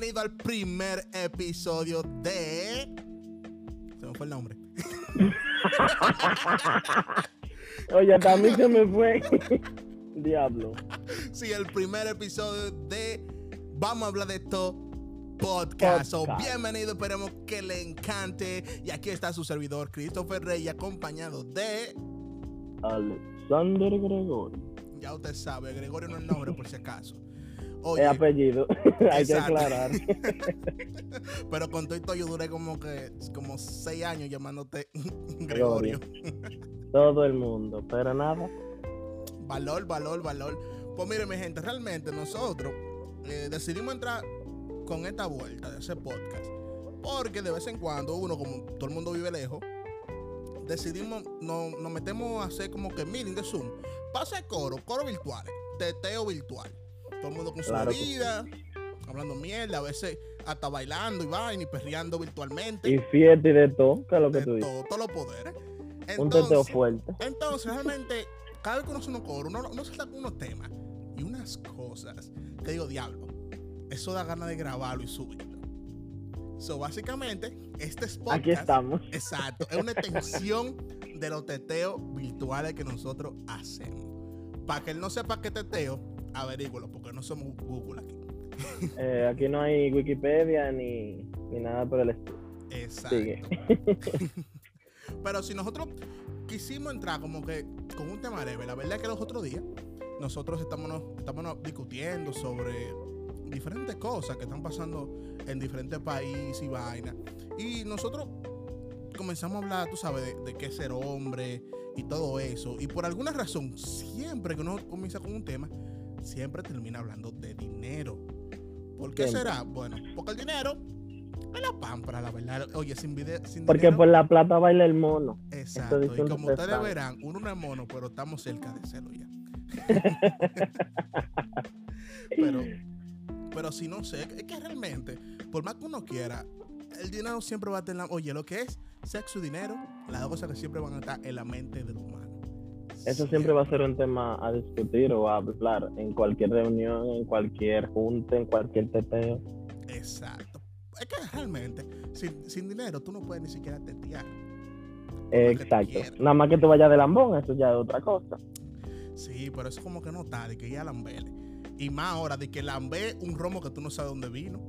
bienvenido al primer episodio de. Se me fue el nombre. Oye, también se me fue. Diablo. Sí, el primer episodio de Vamos a hablar de esto podcast. So, bienvenido, esperemos que le encante. Y aquí está su servidor, Christopher Rey, acompañado de. Alexander Gregorio. Ya usted sabe, Gregorio no es nombre por si acaso. Oye, apellido. Hay que aclarar. pero con todo esto yo duré como que como seis años llamándote Gregorio. Todo el mundo. Pero nada. Valor, valor, valor. Pues mire, mi gente, realmente nosotros eh, decidimos entrar con esta vuelta de ese podcast. Porque de vez en cuando uno, como todo el mundo vive lejos, decidimos, no- nos metemos a hacer como que meeting de Zoom. Pasa coro, coro virtuales, teteo virtual. Todo el mundo con su Claro vida, hablando mierda, a veces hasta bailando y vaina y perreando virtualmente. Y fiesta y de todo. Que es lo que de tú dices. todo, todos los poderes. Un teteo fuerte. entonces, realmente, cada vez que uno se unos coros, uno, uno se saca unos temas y unas cosas que digo, diablo, eso da ganas de grabarlo y subirlo. So, básicamente, este es podcast. Aquí estamos. Exacto, es una extensión de los teteos virtuales que nosotros hacemos. Para que él no sepa qué teteo, averígualo, porque no somos Google aquí. Eh, aquí no hay Wikipedia ni, ni nada por el estilo. Exacto. Sigue. Pero si nosotros quisimos entrar como que con un tema leve, la verdad es que los otros días nosotros estamos, estamos discutiendo sobre diferentes cosas que están pasando en diferentes países y vainas. Y nosotros comenzamos a hablar, tú sabes, de, de qué ser hombre y todo eso. Y por alguna razón, siempre que uno comienza con un tema, siempre termina hablando de dinero. ¿Por qué Siempre. será? Bueno, porque el dinero es la pámpara, la verdad. Oye, sin, vide- sin Porque dinero... por la plata baila el mono. Exacto. Y como ustedes verán, uno no es mono, pero estamos cerca de serlo ya. pero, pero si no sé, es que realmente, por más que uno quiera, el dinero siempre va a tener. Oye, lo que es sexo y dinero, las dos cosas que siempre van a estar en la mente del humano. Eso siempre va a ser un tema a discutir o a hablar en cualquier reunión, en cualquier junta, en cualquier teteo. Exacto. Es que realmente, sin, sin dinero, tú no puedes ni siquiera tetear. Exacto. Nada más que tú vayas de lambón, eso ya es otra cosa. Sí, pero eso como que no está, de que ya lambele. Y más ahora, de que lambe un romo que tú no sabes dónde vino.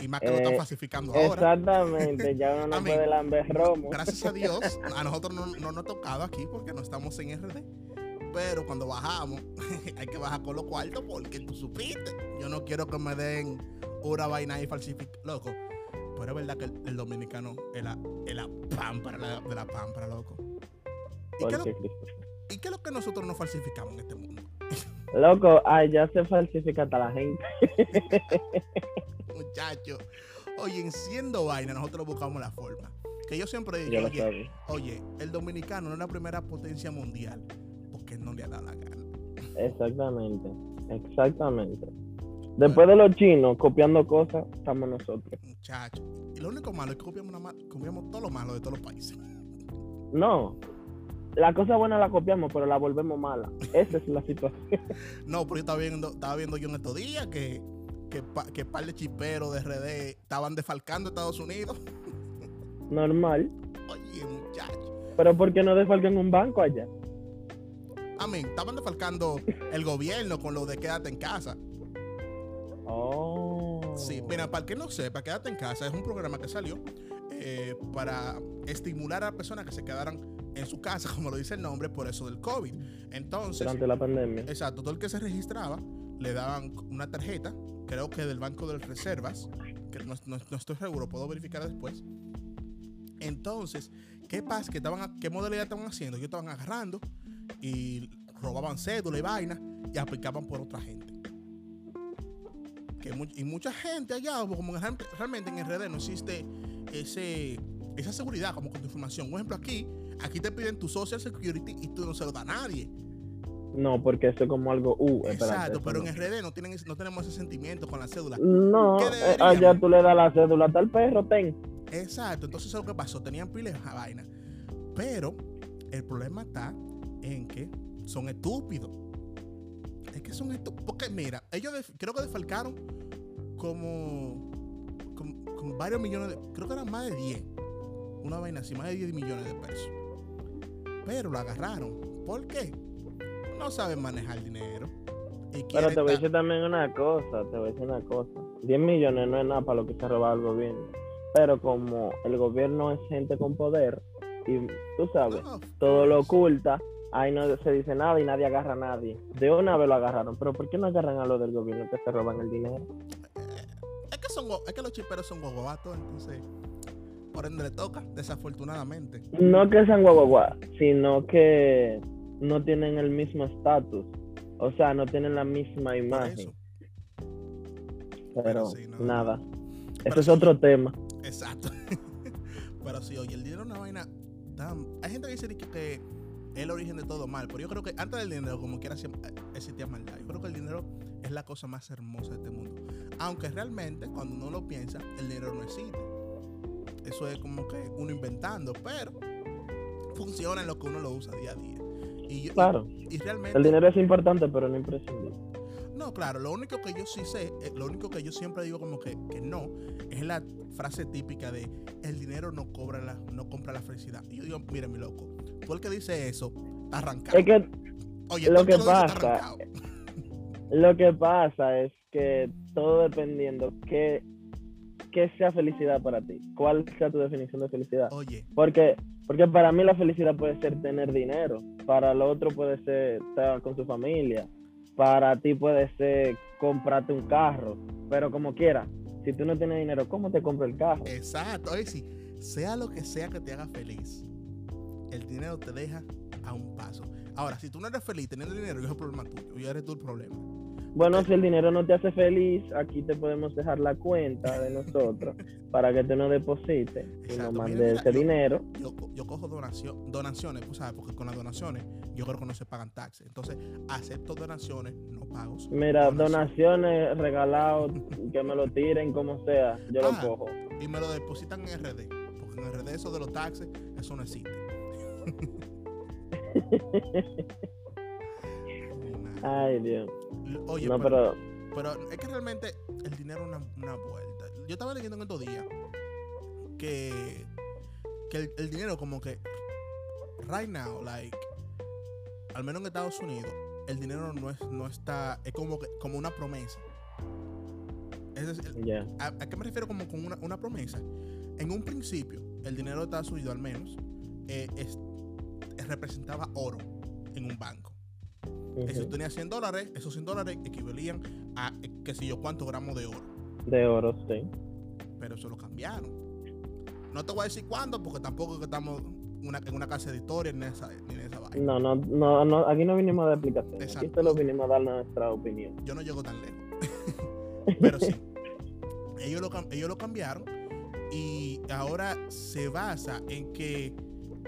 Y más que lo están Eh, falsificando ahora. Exactamente, ya uno A no mí, puede lamber romo. Gracias a Dios, a nosotros no, no nos ha tocado aquí porque no estamos en RD. Pero cuando bajamos, hay que bajar con los cuartos porque tú supiste. Yo no quiero que me den una vaina y falsificar. Loco, pero es verdad que el, el dominicano es la, es la pámpara la- de la pámpara, loco. ¿Y qué, lo, ¿Y qué es lo que nosotros no falsificamos en este mundo? Loco, ay, ya se falsifica hasta la gente. Muchacho. Oye, en siendo vaina, nosotros buscamos la forma. Que yo siempre digo, oye, oye, el dominicano no es la primera potencia mundial porque no le ha dado la gana. Exactamente, exactamente. Después de los chinos copiando cosas, estamos nosotros. Muchacho. Y lo único malo es que copiamos, más- copiamos todo lo malo de todos los países. No, la cosa buena la copiamos, pero la volvemos mala. Esa es la situación. No, pero yo estaba viendo, estaba viendo yo en estos días que, que, pa- que par de chiperos de RD estaban defalcando a Estados Unidos. Normal. Oye, muchacho. Pero ¿por qué no desfalcan un banco allá? A mí, estaban defalcando el gobierno con lo de quédate en casa. Oh. Sí, mira, para el que no sepa, Quédate en casa es un programa que salió eh, para estimular a personas que se quedaran en su casa, como lo dice el nombre, por eso del COVID. Entonces, Durante la pandemia. exacto, todo el que se registraba le daban una tarjeta, creo que del Banco de Reservas, que no, no- no estoy seguro, puedo verificar después. Entonces, ¿qué pasa? ¿Qué, estaban, ¿Qué modalidad estaban haciendo? Ellos estaban agarrando y robaban cédula y vaina y aplicaban por otra gente. Que y mucha gente allá, como en- realmente en RD no existe ese, esa seguridad como con tu información. Por ejemplo, aquí, aquí te piden tu social security y tú no se lo da a nadie. No, porque eso es como algo. Uh, Exacto, pero no. en RD no, tienen, no tenemos ese sentimiento con la cédula. No, ¿Qué eh, allá tú le das la cédula hasta el perro, ten. Exacto, entonces eso es lo que pasó, tenían piles de vaina. Pero el problema está en que son estúpidos. Es que son estúpidos. Porque mira, ellos creo que desfalcaron como con, con varios millones de, creo que eran más de 10, una vaina así, más de 10 millones de pesos. Pero lo agarraron. ¿Por qué? No saben manejar dinero. Y Pero te voy a decir también una cosa, te voy a decir una cosa. 10 millones no es nada para lo que se ha robado el gobierno. Pero como el gobierno es gente con poder y tú sabes, todo lo course. oculta, ahí no se dice nada y nadie agarra a nadie. De una vez lo agarraron, pero ¿por qué no agarran a los del gobierno que se roban el dinero? Es que, son, es que los chiperos son gogovatos, entonces, por ende le toca, desafortunadamente. No que sean guaguaguá, sino que no tienen el mismo estatus. O sea, no tienen la misma imagen. eso. Pero sí, no. nada. Pero Ese es otro tema. Exacto. Pero sí, oye, el dinero es una vaina tan... Hay gente que dice que, es el origen de todo mal, pero yo creo que antes del dinero, como quiera, siempre existía maldad. Yo creo que el dinero es la cosa más hermosa de este mundo. Aunque realmente, cuando uno lo piensa, el dinero no existe. Eso es como que uno inventando, pero funciona en lo que uno lo usa día a día. Y, Claro. y, y realmente... El dinero es importante, pero no imprescindible. No, claro, lo único que yo sí sé, eh, lo único que yo siempre digo como que, que no, es la frase típica de el dinero no cobra la, no compra la felicidad. Y yo digo, mire mi loco, tú el que dice eso, arrancado. Es que Oye, lo que lo pasa- lo que pasa es que todo dependiendo que, que sea felicidad para ti, cuál sea tu definición de felicidad. Oye, Porque, porque para mí la felicidad puede ser tener dinero, para el otro puede ser estar con su familia, para ti puede ser comprarte un carro, pero como quiera, si tú no tienes dinero, ¿cómo te compro el carro? exacto, oye, sí, sea lo que sea que te haga feliz, el dinero te deja a un paso. Ahora, si tú no eres feliz teniendo dinero, es el problema tuyo, y eres tú el problema. Bueno, si el dinero no te hace feliz, aquí te podemos dejar la cuenta de nosotros para que tú nos deposites y nos mandes ese yo- dinero. yo, co- yo cojo donación, donaciones, tú sabes, porque con las donaciones yo creo que no se pagan taxes. Entonces, acepto donaciones, no pagos. Mira, donaciones. donaciones, regalados, que me lo tiren como sea, yo Ah. lo cojo. Y me lo depositan en RD. Porque en RD eso de los taxes, eso no existe. Ay, Dios. Oye, no, pero, pero pero es que realmente el dinero es una, una vuelta. Yo estaba leyendo en estos días que, que el, el dinero como que right now, like, al menos en Estados Unidos, el dinero no es, no está, es como que, como una promesa. Es decir, ya. ¿A, a qué me refiero como con una, una promesa? En un principio, el dinero de Estados Unidos al menos eh, es- representaba oro en un banco. Si Ujú. tú tenías 100 dólares, esos 100 dólares equivalían a qué sé yo cuántos gramos de oro. De oro, sí. Pero eso lo cambiaron. No te voy a decir cuándo porque tampoco estamos una- en una casa de historia ni en esa, ni en esa vaina. No, no, no, no, aquí no vinimos a dar explicaciones. Aquí Exacto. solo vinimos a dar nuestra opinión. Yo no llego tan lejos. Pero sí. Ellos lo, cam- ellos lo cambiaron y ahora se basa en que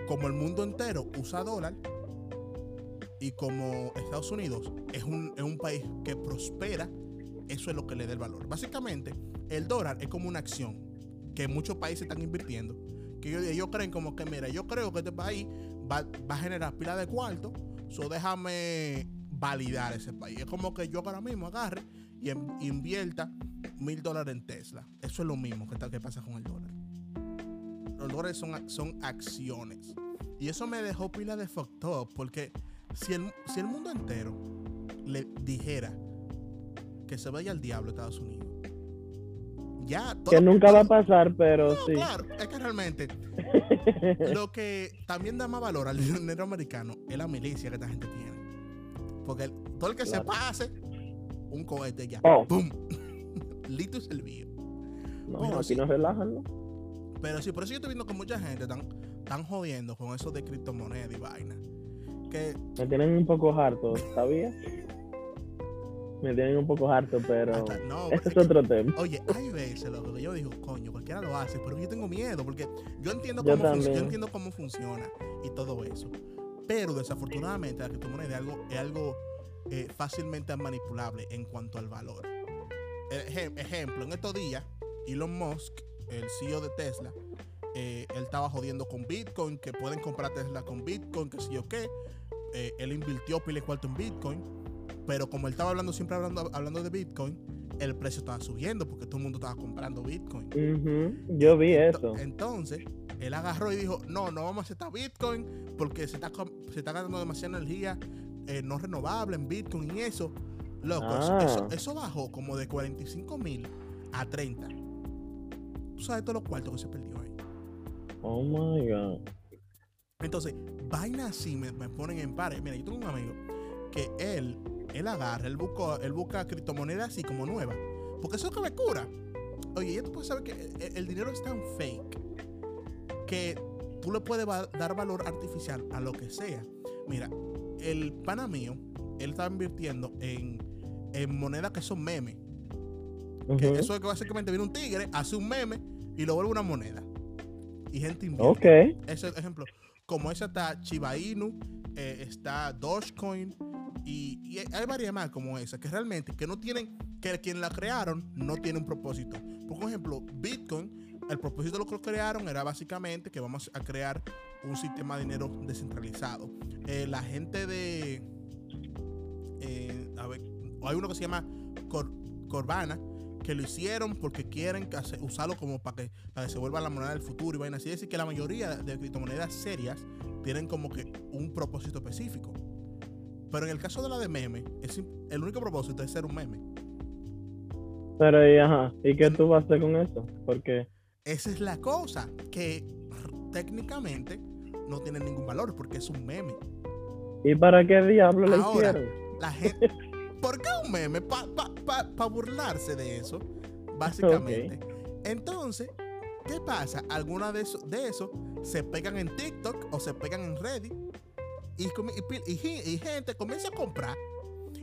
como el mundo entero usa dólar y como Estados Unidos es un, es un país que prospera, eso es lo que le da el valor. Básicamente, el dólar es como una acción que muchos países están invirtiendo. Que ellos, ellos creen como que, mira, yo creo que este país va, va a generar pila de cuarto, so déjame validar ese país. Es como que yo ahora mismo agarre y invierta mil dólares en Tesla. Eso es lo mismo que, que pasa con el dólar. Los dólares son, son acciones. Y eso me dejó pila de fucked up. Porque si el, si el mundo entero le dijera que se vaya al diablo a Estados Unidos, ya todo- Que nunca va a pasar, pero No, sí. claro, es que realmente lo que también da más valor al dinero americano es la milicia que esta gente tiene. Porque el- todo el que se pase, un cohete ya. Oh. ¡Pum! Listo y servido. No, Pero aquí sí. nos relajan, ¿no? Pero sí, por eso yo estoy viendo que mucha gente están, están jodiendo con eso de criptomonedas y vaina. Que Me tienen un poco harto, ¿sabías? Me tienen un poco harto, pero hasta- no, ese es es otro tema. Oye, hay veces loco, que yo digo, coño, cualquiera lo hace, pero yo tengo miedo porque yo entiendo Yo cómo, yo también. entiendo cómo funciona y todo eso. Pero desafortunadamente la criptomoneda es algo, es algo eh, fácilmente manipulable en cuanto al valor. Ejem- ejemplo, en estos días, Elon Musk, el CEO de Tesla, eh, él estaba jodiendo con Bitcoin, que pueden comprar Tesla con Bitcoin, que sí o qué. Eh, él invirtió pile cuarto en Bitcoin, pero como él estaba hablando siempre hablando, hablando de Bitcoin, el precio estaba subiendo porque todo el mundo estaba comprando Bitcoin. Ujú, Yo vi eso. Entonces, él agarró y dijo, no, no vamos a aceptar Bitcoin porque se está, se está gastando demasiada energía eh, no renovable en Bitcoin y eso. Loco, eso- Ah. eso, eso bajó como de 45 mil a 30. Tú sabes todos los cuartos que se perdió ahí. Oh my God. Entonces, vainas así me, me ponen en pares. Mira, yo tengo un amigo que él, él agarra, él busca, él busca criptomonedas así como nuevas. Porque eso es lo que me cura. Oye, ya tú puedes saber que el, el dinero es tan fake que tú le puedes va- dar valor artificial a lo que sea. Mira, el pana mío, él estaba invirtiendo en, en monedas que son memes. Que Ujú. eso es que básicamente viene un tigre, hace un meme y lo vuelve una moneda. Y gente invierte. Ok. Ese ejemplo, como esa está Chiba Inu, eh, está Dogecoin y, hay varias más como esa que realmente que no tienen, que quien la crearon no tiene un propósito. Por ejemplo, Bitcoin, el propósito de lo que lo crearon era básicamente que vamos a crear un sistema de dinero descentralizado. Eh, la gente de, eh, a ver, hay uno que se llama Cor- Corvana que lo hicieron porque quieren usarlo como para que, para que se vuelva la moneda del futuro y vaina así. Es decir, que la mayoría de criptomonedas serias tienen como que un propósito específico. Pero en el caso de la de meme, es, el único propósito es ser un meme. Pero, y, ajá, ¿y qué tú vas a hacer con eso? Porque, Esa es la cosa, que técnicamente no tiene ningún valor porque es un meme. ¿y para qué diablo le hicieron? La gente, ¿Por qué un meme? Para pa, pa- pa burlarse de eso, básicamente. Entonces, ¿qué pasa? Algunas de eso, de eso se pegan en TikTok o se pegan en Reddit y, y y y gente comienza a comprar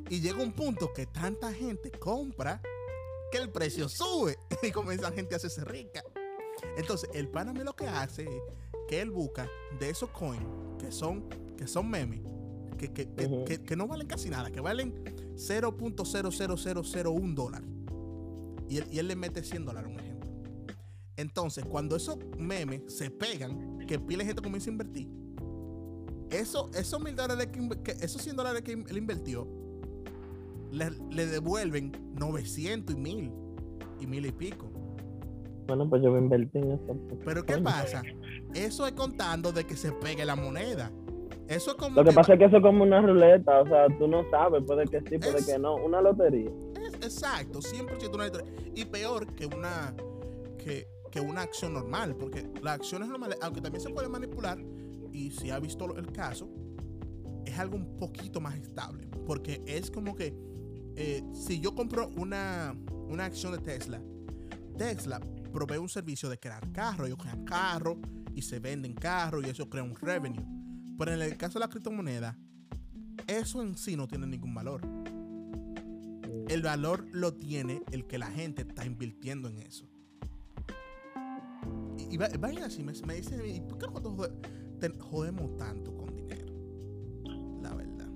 y llega un punto que tanta gente compra que el precio sube y comienza gente a hacerse rica. Entonces, el pana me lo que hace es que él busca de esos coins que son, que son memes, que, que, que- que no valen casi nada, que valen 0.00001 dólar. Y él, y él le mete 100 dólares, un ejemplo. Entonces, cuando esos memes se pegan, que pila de gente comienza a invertir, eso, esos mil dólares que, esos 100 dólares que él invirtió, le, le devuelven 900 y mil y mil y pico. Bueno, pues yo voy a invertir en eso. Pero ¿qué pasa? Eso es contando de que se pegue la moneda. Eso es como Lo que que pasa es que eso es como una ruleta, o sea, tú no sabes, puede que sí, puede Es- que no, una lotería. Es- exacto, 100% una historia. Y peor que una, que, que una acción normal, porque las acciones normales, aunque también se pueden manipular, y si ha visto el caso, es algo un poquito más estable. Porque es como que eh, si yo compro una, una acción de Tesla, Tesla provee un servicio de crear carros, ellos crean carros y se venden carros y eso crea un revenue. Pero en el caso de la criptomoneda, eso en sí no tiene ningún valor. El valor lo tiene el que la gente está invirtiendo en eso. Y, y va- vayan así, me, me dicen, ¿y por qué nosotros jodemos tanto con dinero? La verdad.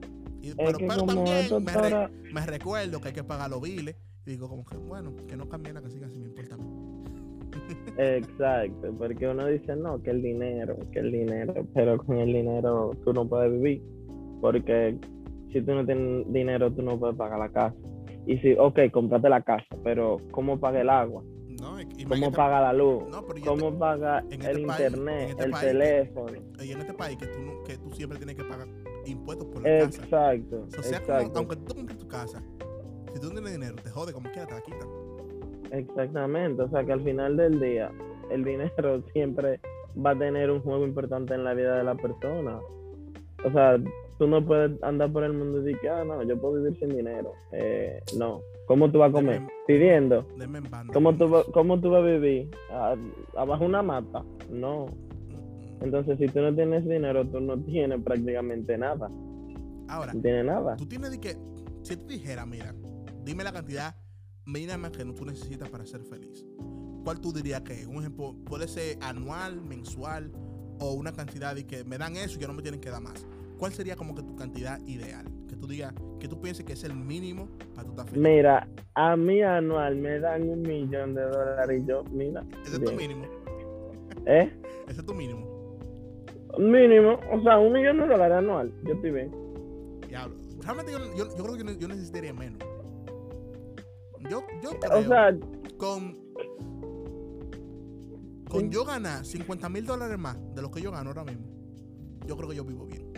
Y- Es pero pero también me, re- recuerdo que hay que pagar los biles. Y digo, como que, bueno, que no cambie nada, que siga así, me importa a mí. Exacto, porque uno dice no, que el dinero, que el dinero, pero con el dinero tú no puedes vivir, porque si tú no tienes dinero tú no puedes pagar la casa. Y si, ok, comprate la casa, pero ¿cómo paga el agua? No, ¿Cómo paga la luz? No, ¿Cómo paga en el este país- en internet, este el país teléfono? y en este país que tú, no- que tú siempre tienes que pagar impuestos por la casa. Exacto, O sea, como- exacto. aunque tú compres tu casa, si tú no tienes dinero, te jode como quiera, te la quitan. Exactamente, o sea que al final del día el dinero siempre va a tener un juego importante en la vida de la persona. O sea, tú no puedes andar por el mundo y decir que, ah, no, yo puedo vivir sin dinero. Eh, no. ¿Cómo tú vas a comer? Deme- Pidiendo. Denme en banda. ¿Cómo tú, va- cómo tú vas a vivir? ¿Abajo una mata? No. Entonces, si tú no tienes dinero, tú no tienes prácticamente nada. Ahora, No tienes nada. tú tienes de que, si tú dijeras, mira, dime la cantidad mínima que tú necesitas para ser feliz. ¿Cuál tú dirías que es? Un ejemplo, puede ser anual, mensual o una cantidad de que me dan eso y ya no me tienen que dar más. ¿Cuál sería como que tu cantidad ideal? Que tú digas, que tú pienses que es el mínimo para tú estar feliz. Mira, a mí anual me dan un millón de dólares y yo, mira. Ese es tu bien. mínimo. ¿Eh? Ese es tu mínimo. Mínimo, o sea, un millón de dólares anual. Yo estoy bien. Diablo. Realmente yo, yo- yo creo que yo necesitaría menos. Yo, yo creo O sea, con, con yo ganar 50 mil dólares más de lo que yo gano ahora mismo, yo creo que yo vivo bien.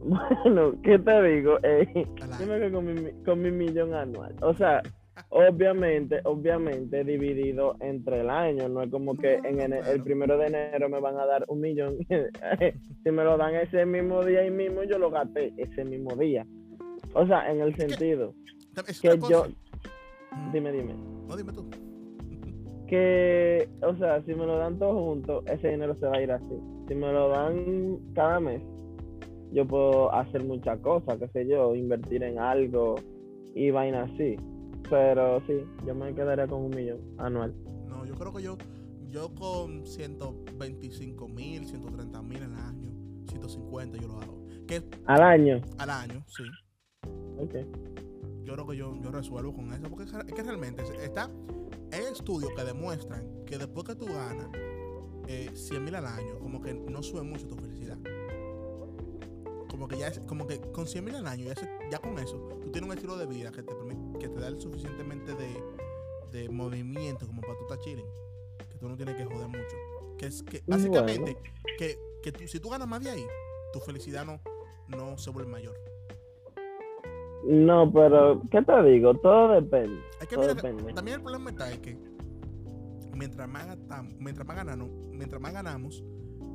bueno, ¿qué te digo? Eh, que con mi, con mi millón anual. O sea, obviamente, obviamente dividido entre el año. No es como que en el primero de enero me van a dar un millón. si me lo dan ese mismo día y mismo, yo lo gasté ese mismo día. O sea, en el sentido que yo, dime, dime, No, dime tú. que, o sea, si me lo dan todos juntos, ese dinero se va a ir así. Si me lo dan cada mes, yo puedo hacer muchas cosas, qué sé yo, invertir en algo y vaina así. Pero sí, yo me quedaría con un millón anual. No, yo creo que yo, yo con 125 mil, 130 mil al año, 150 yo lo hago. Al año. al año, sí. Ok. Yo creo que yo, yo resuelvo con eso. Porque es que- realmente está. Hay estudios que demuestran que después que tú ganas eh, 100 mil al año, como que no sube mucho tu felicidad. Como que ya es, como que con 100 mil al año, ya, se- ya con eso, tú tienes un estilo de vida que te permite, que te da el suficientemente de, de movimiento como para tú estar chilling. Que tú no tienes que joder mucho. Que es que básicamente que, que tú- si tú ganas más de ahí, tu felicidad no, no se vuelve mayor. No, pero, ¿qué te digo? Todo depende. Hay que Todo depende. también el problema está es que mientras más gastamos, mientras más ganamos, mientras más ganamos,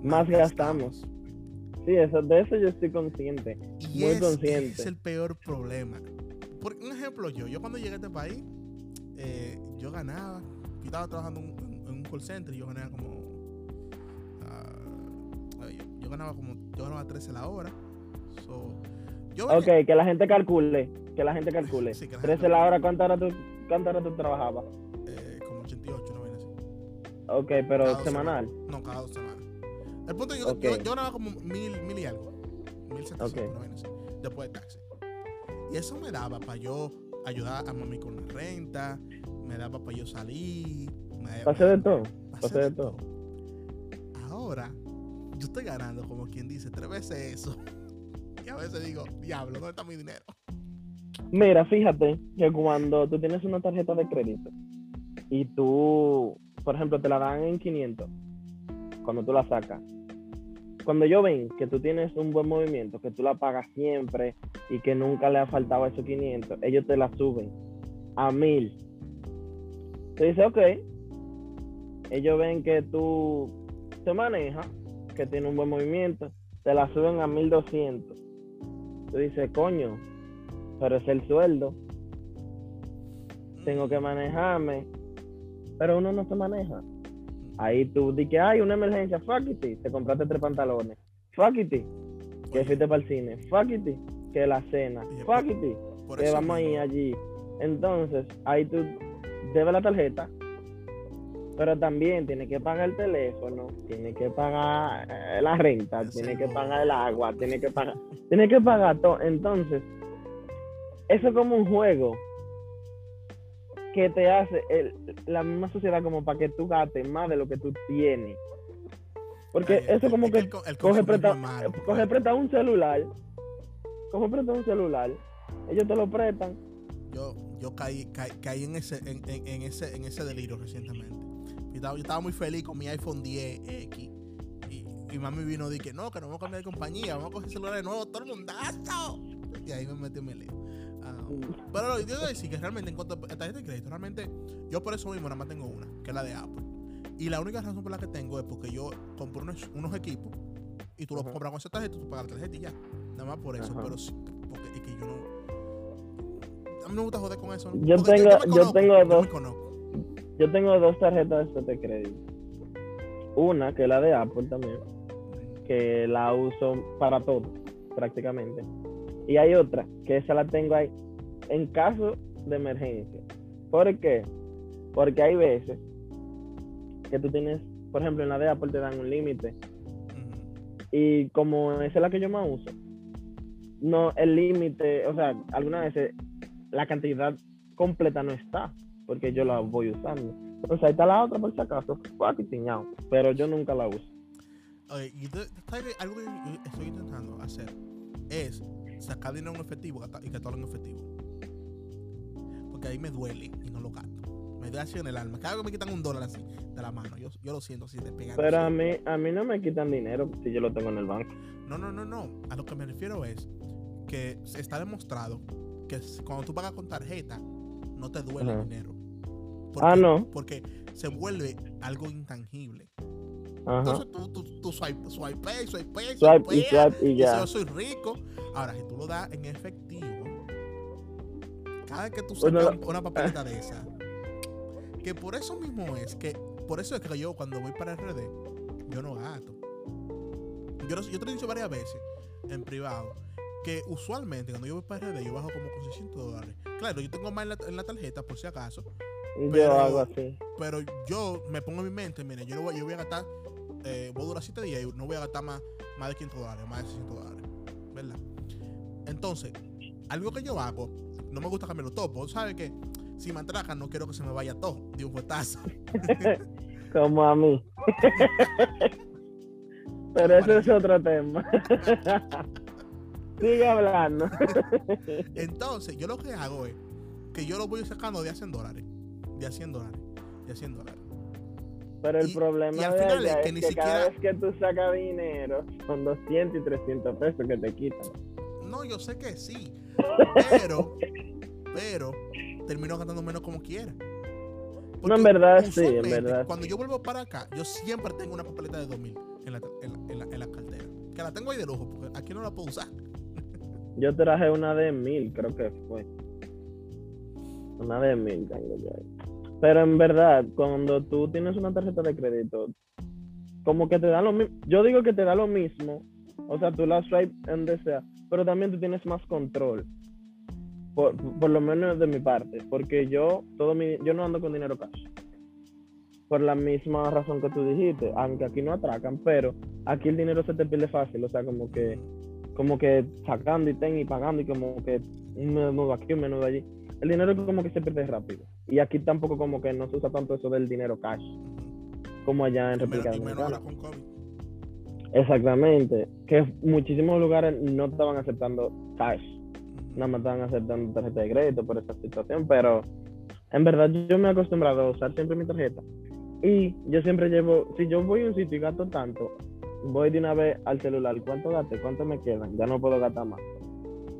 Más gastamos. Sí, eso, de eso yo estoy consciente. Y Muy es, consciente. es el peor problema. Por un ejemplo, yo, yo cuando llegué a este país, eh, yo ganaba, yo estaba trabajando en, un call center y yo ganaba como, ah, yo ganaba como, yo ganaba 13 la hora. So, yo Ok, que la gente calcule. Que la gente calcule. Sí, la 13 gente la hora, ¿cuántas horas tú, cuántas horas tú trabajabas? eh, como 88, no así. Ok, pero Cada semanal. No, cada dos semanas. El punto es que yo, Ok. yo, yo ganaba como mil, mil y algo. Mil setecientos, una vaina así, después de taxi. Y eso me daba para yo ayudar a mami con la renta, me daba para yo salir. Me Pasé de todo. pa' pasé de todo. Ahora, yo estoy ganando como quien dice tres veces eso. Y a veces digo, diablo, ¿dónde está mi dinero? Mira, fíjate que cuando tú tienes una tarjeta de crédito y tú, por ejemplo, te la dan en 500, cuando tú la sacas, cuando yo ven que tú tienes un buen movimiento, que tú la pagas siempre y que nunca le ha faltado esos 500, ellos te la suben a 1000. Tú dices, ok, ellos ven que tú te manejas, que tiene un buen movimiento, te la suben a 1200. Tú dices, coño, pero es el sueldo, tengo que manejarme, pero uno no se maneja. Ahí tú di que hay una emergencia, fuck it, te compraste tres pantalones, fuck it, que fuiste para el cine, fuck it, que la cena, fuck it, que vamos a ir allí. Entonces, ahí tú debes la tarjeta, pero también tienes que pagar el teléfono, tienes que pagar eh, la renta, El tienes que pagar el agua, tienes que pagar, tienes que pagar todo. Entonces, eso es como un juego que te hace el- la misma sociedad como para que tú gastes más de lo que tú tienes. Porque eso como es que el co- el coge consumismo presta, malo, coge presta un celular, coge presta un celular, ellos te lo prestan, yo, yo caí, caí, caí en, ese, en, en- en ese, en ese delirio recientemente. Yo estaba, yo estaba muy feliz con mi iPhone 10X. Y, y mami vino y dije, no, que no vamos a cambiar de compañía, vamos a coger celular de nuevo, todo el mundazo. Y ahí me metí en mi lío. Ah, pero lo que quiero decir que realmente en cuanto a tarjeta de crédito, realmente yo por eso mismo nada más tengo una, que es la de Apple. Y la única razón por la que tengo es porque yo compro unos, unos equipos y tú los compras con esa tarjeta, tú pagas la tarjeta y ya. Nada más por eso, pero sí, porque es que yo no. A mí no me gusta joder con eso. ¿no? Yo Porque tengo- me yo conozco, tengo yo dos. Yo tengo dos tarjetas de crédito. Una que es la de Apple también, que la uso para todo, prácticamente. Y hay otra, que esa la tengo ahí en caso de emergencia. ¿Por qué? Porque hay veces que tú tienes, por ejemplo, en la de Apple te dan un límite. Y como esa es la que yo más uso, no, el límite, o sea, algunas veces la cantidad completa no está, porque yo la voy usando. Entonces ahí está la otra por si acaso, fuck it, ñao, pero yo nunca la uso. Y algo que estoy intentando hacer es sacar dinero en efectivo y gastarlo en efectivo. Porque ahí me duele y no lo gasto. Me duele así en el alma. Cada vez que me quitan un dólar así de la mano, yo, yo lo siento así de pegar. Pero a mí, a mí no me quitan dinero si yo lo tengo en el banco. No, no, no, no. A lo que me refiero es que está demostrado que cuando tú pagas con tarjeta, no te duele el Ajá. Dinero. Ah, no. Porque se vuelve algo intangible. Ajá. Entonces tú, tú, tú swipe, swipe, swipe, Swipe y swipe y y ya. yo soy rico. Ahora, si tú lo das en efectivo, cada vez que tú Pues sacas una papeleta de esa, que por eso mismo es que, por eso es que yo cuando voy para RD, yo no gasto. Yo, yo te lo he dicho varias veces en privado, que usualmente cuando yo voy para RD, yo bajo como con 600 dólares. Claro, yo tengo más en la, en la tarjeta por si acaso, Yo pero- hago así. pero yo me pongo en mi mente, mira, yo, no voy, yo voy a gastar, eh, voy a durar 7 días y no voy a gastar más, más de 500 dólares, más de 600 dólares, ¿verdad? Entonces, algo que yo hago, no me gusta cambiarlo todo, porque sabes que si me atracan no quiero que se me vaya todo de un fuetazo. Como a mí. Pero ese es otro tema. Sigue hablando. Entonces, yo lo que hago es que yo lo voy sacando de a 100 dólares, de a 100 dólares, de a 100 dólares. Pero el Y- problema y al de final allá es es que que, ni cada siquiera- vez que tú sacas dinero son 200 y 300 pesos que te quitan. No, yo sé que sí, pero, pero, termino gastando menos como quiera. No, en verdad sí, en verdad Cuando yo vuelvo para acá, yo siempre tengo una papeleta de 2000 en la, en la, en la- en la cartera. Que la tengo ahí de lujo, porque aquí no la puedo usar. Yo traje una de mil, creo que fue. Una de mil tengo yo ahí. Pero en verdad, cuando tú tienes una tarjeta de crédito, como que te da lo mismo. Yo digo que te da lo mismo. O sea, tú la swipe en donde sea, pero también tú tienes más control. Por, por lo menos de mi parte. Porque yo, todo mi, yo no ando con dinero cash. Por la misma razón que tú dijiste. Aunque aquí no atracan, pero aquí el dinero se te pierde fácil. O sea, como que como que sacando y ten y pagando y como que un menudo aquí, un menudo allí. El dinero como que se pierde rápido. Y aquí tampoco como que no se usa tanto eso del dinero cash como allá en República Dominicana. Exactamente. Que muchísimos lugares no estaban aceptando cash. Nada más estaban aceptando tarjeta de crédito por esta situación. Pero en verdad yo me he acostumbrado a usar siempre mi tarjeta. Y yo siempre llevo, si yo voy a un sitio y gasto tanto, voy de una vez al celular. ¿Cuánto gasté? ¿Cuánto me quedan? Ya no puedo gastar más.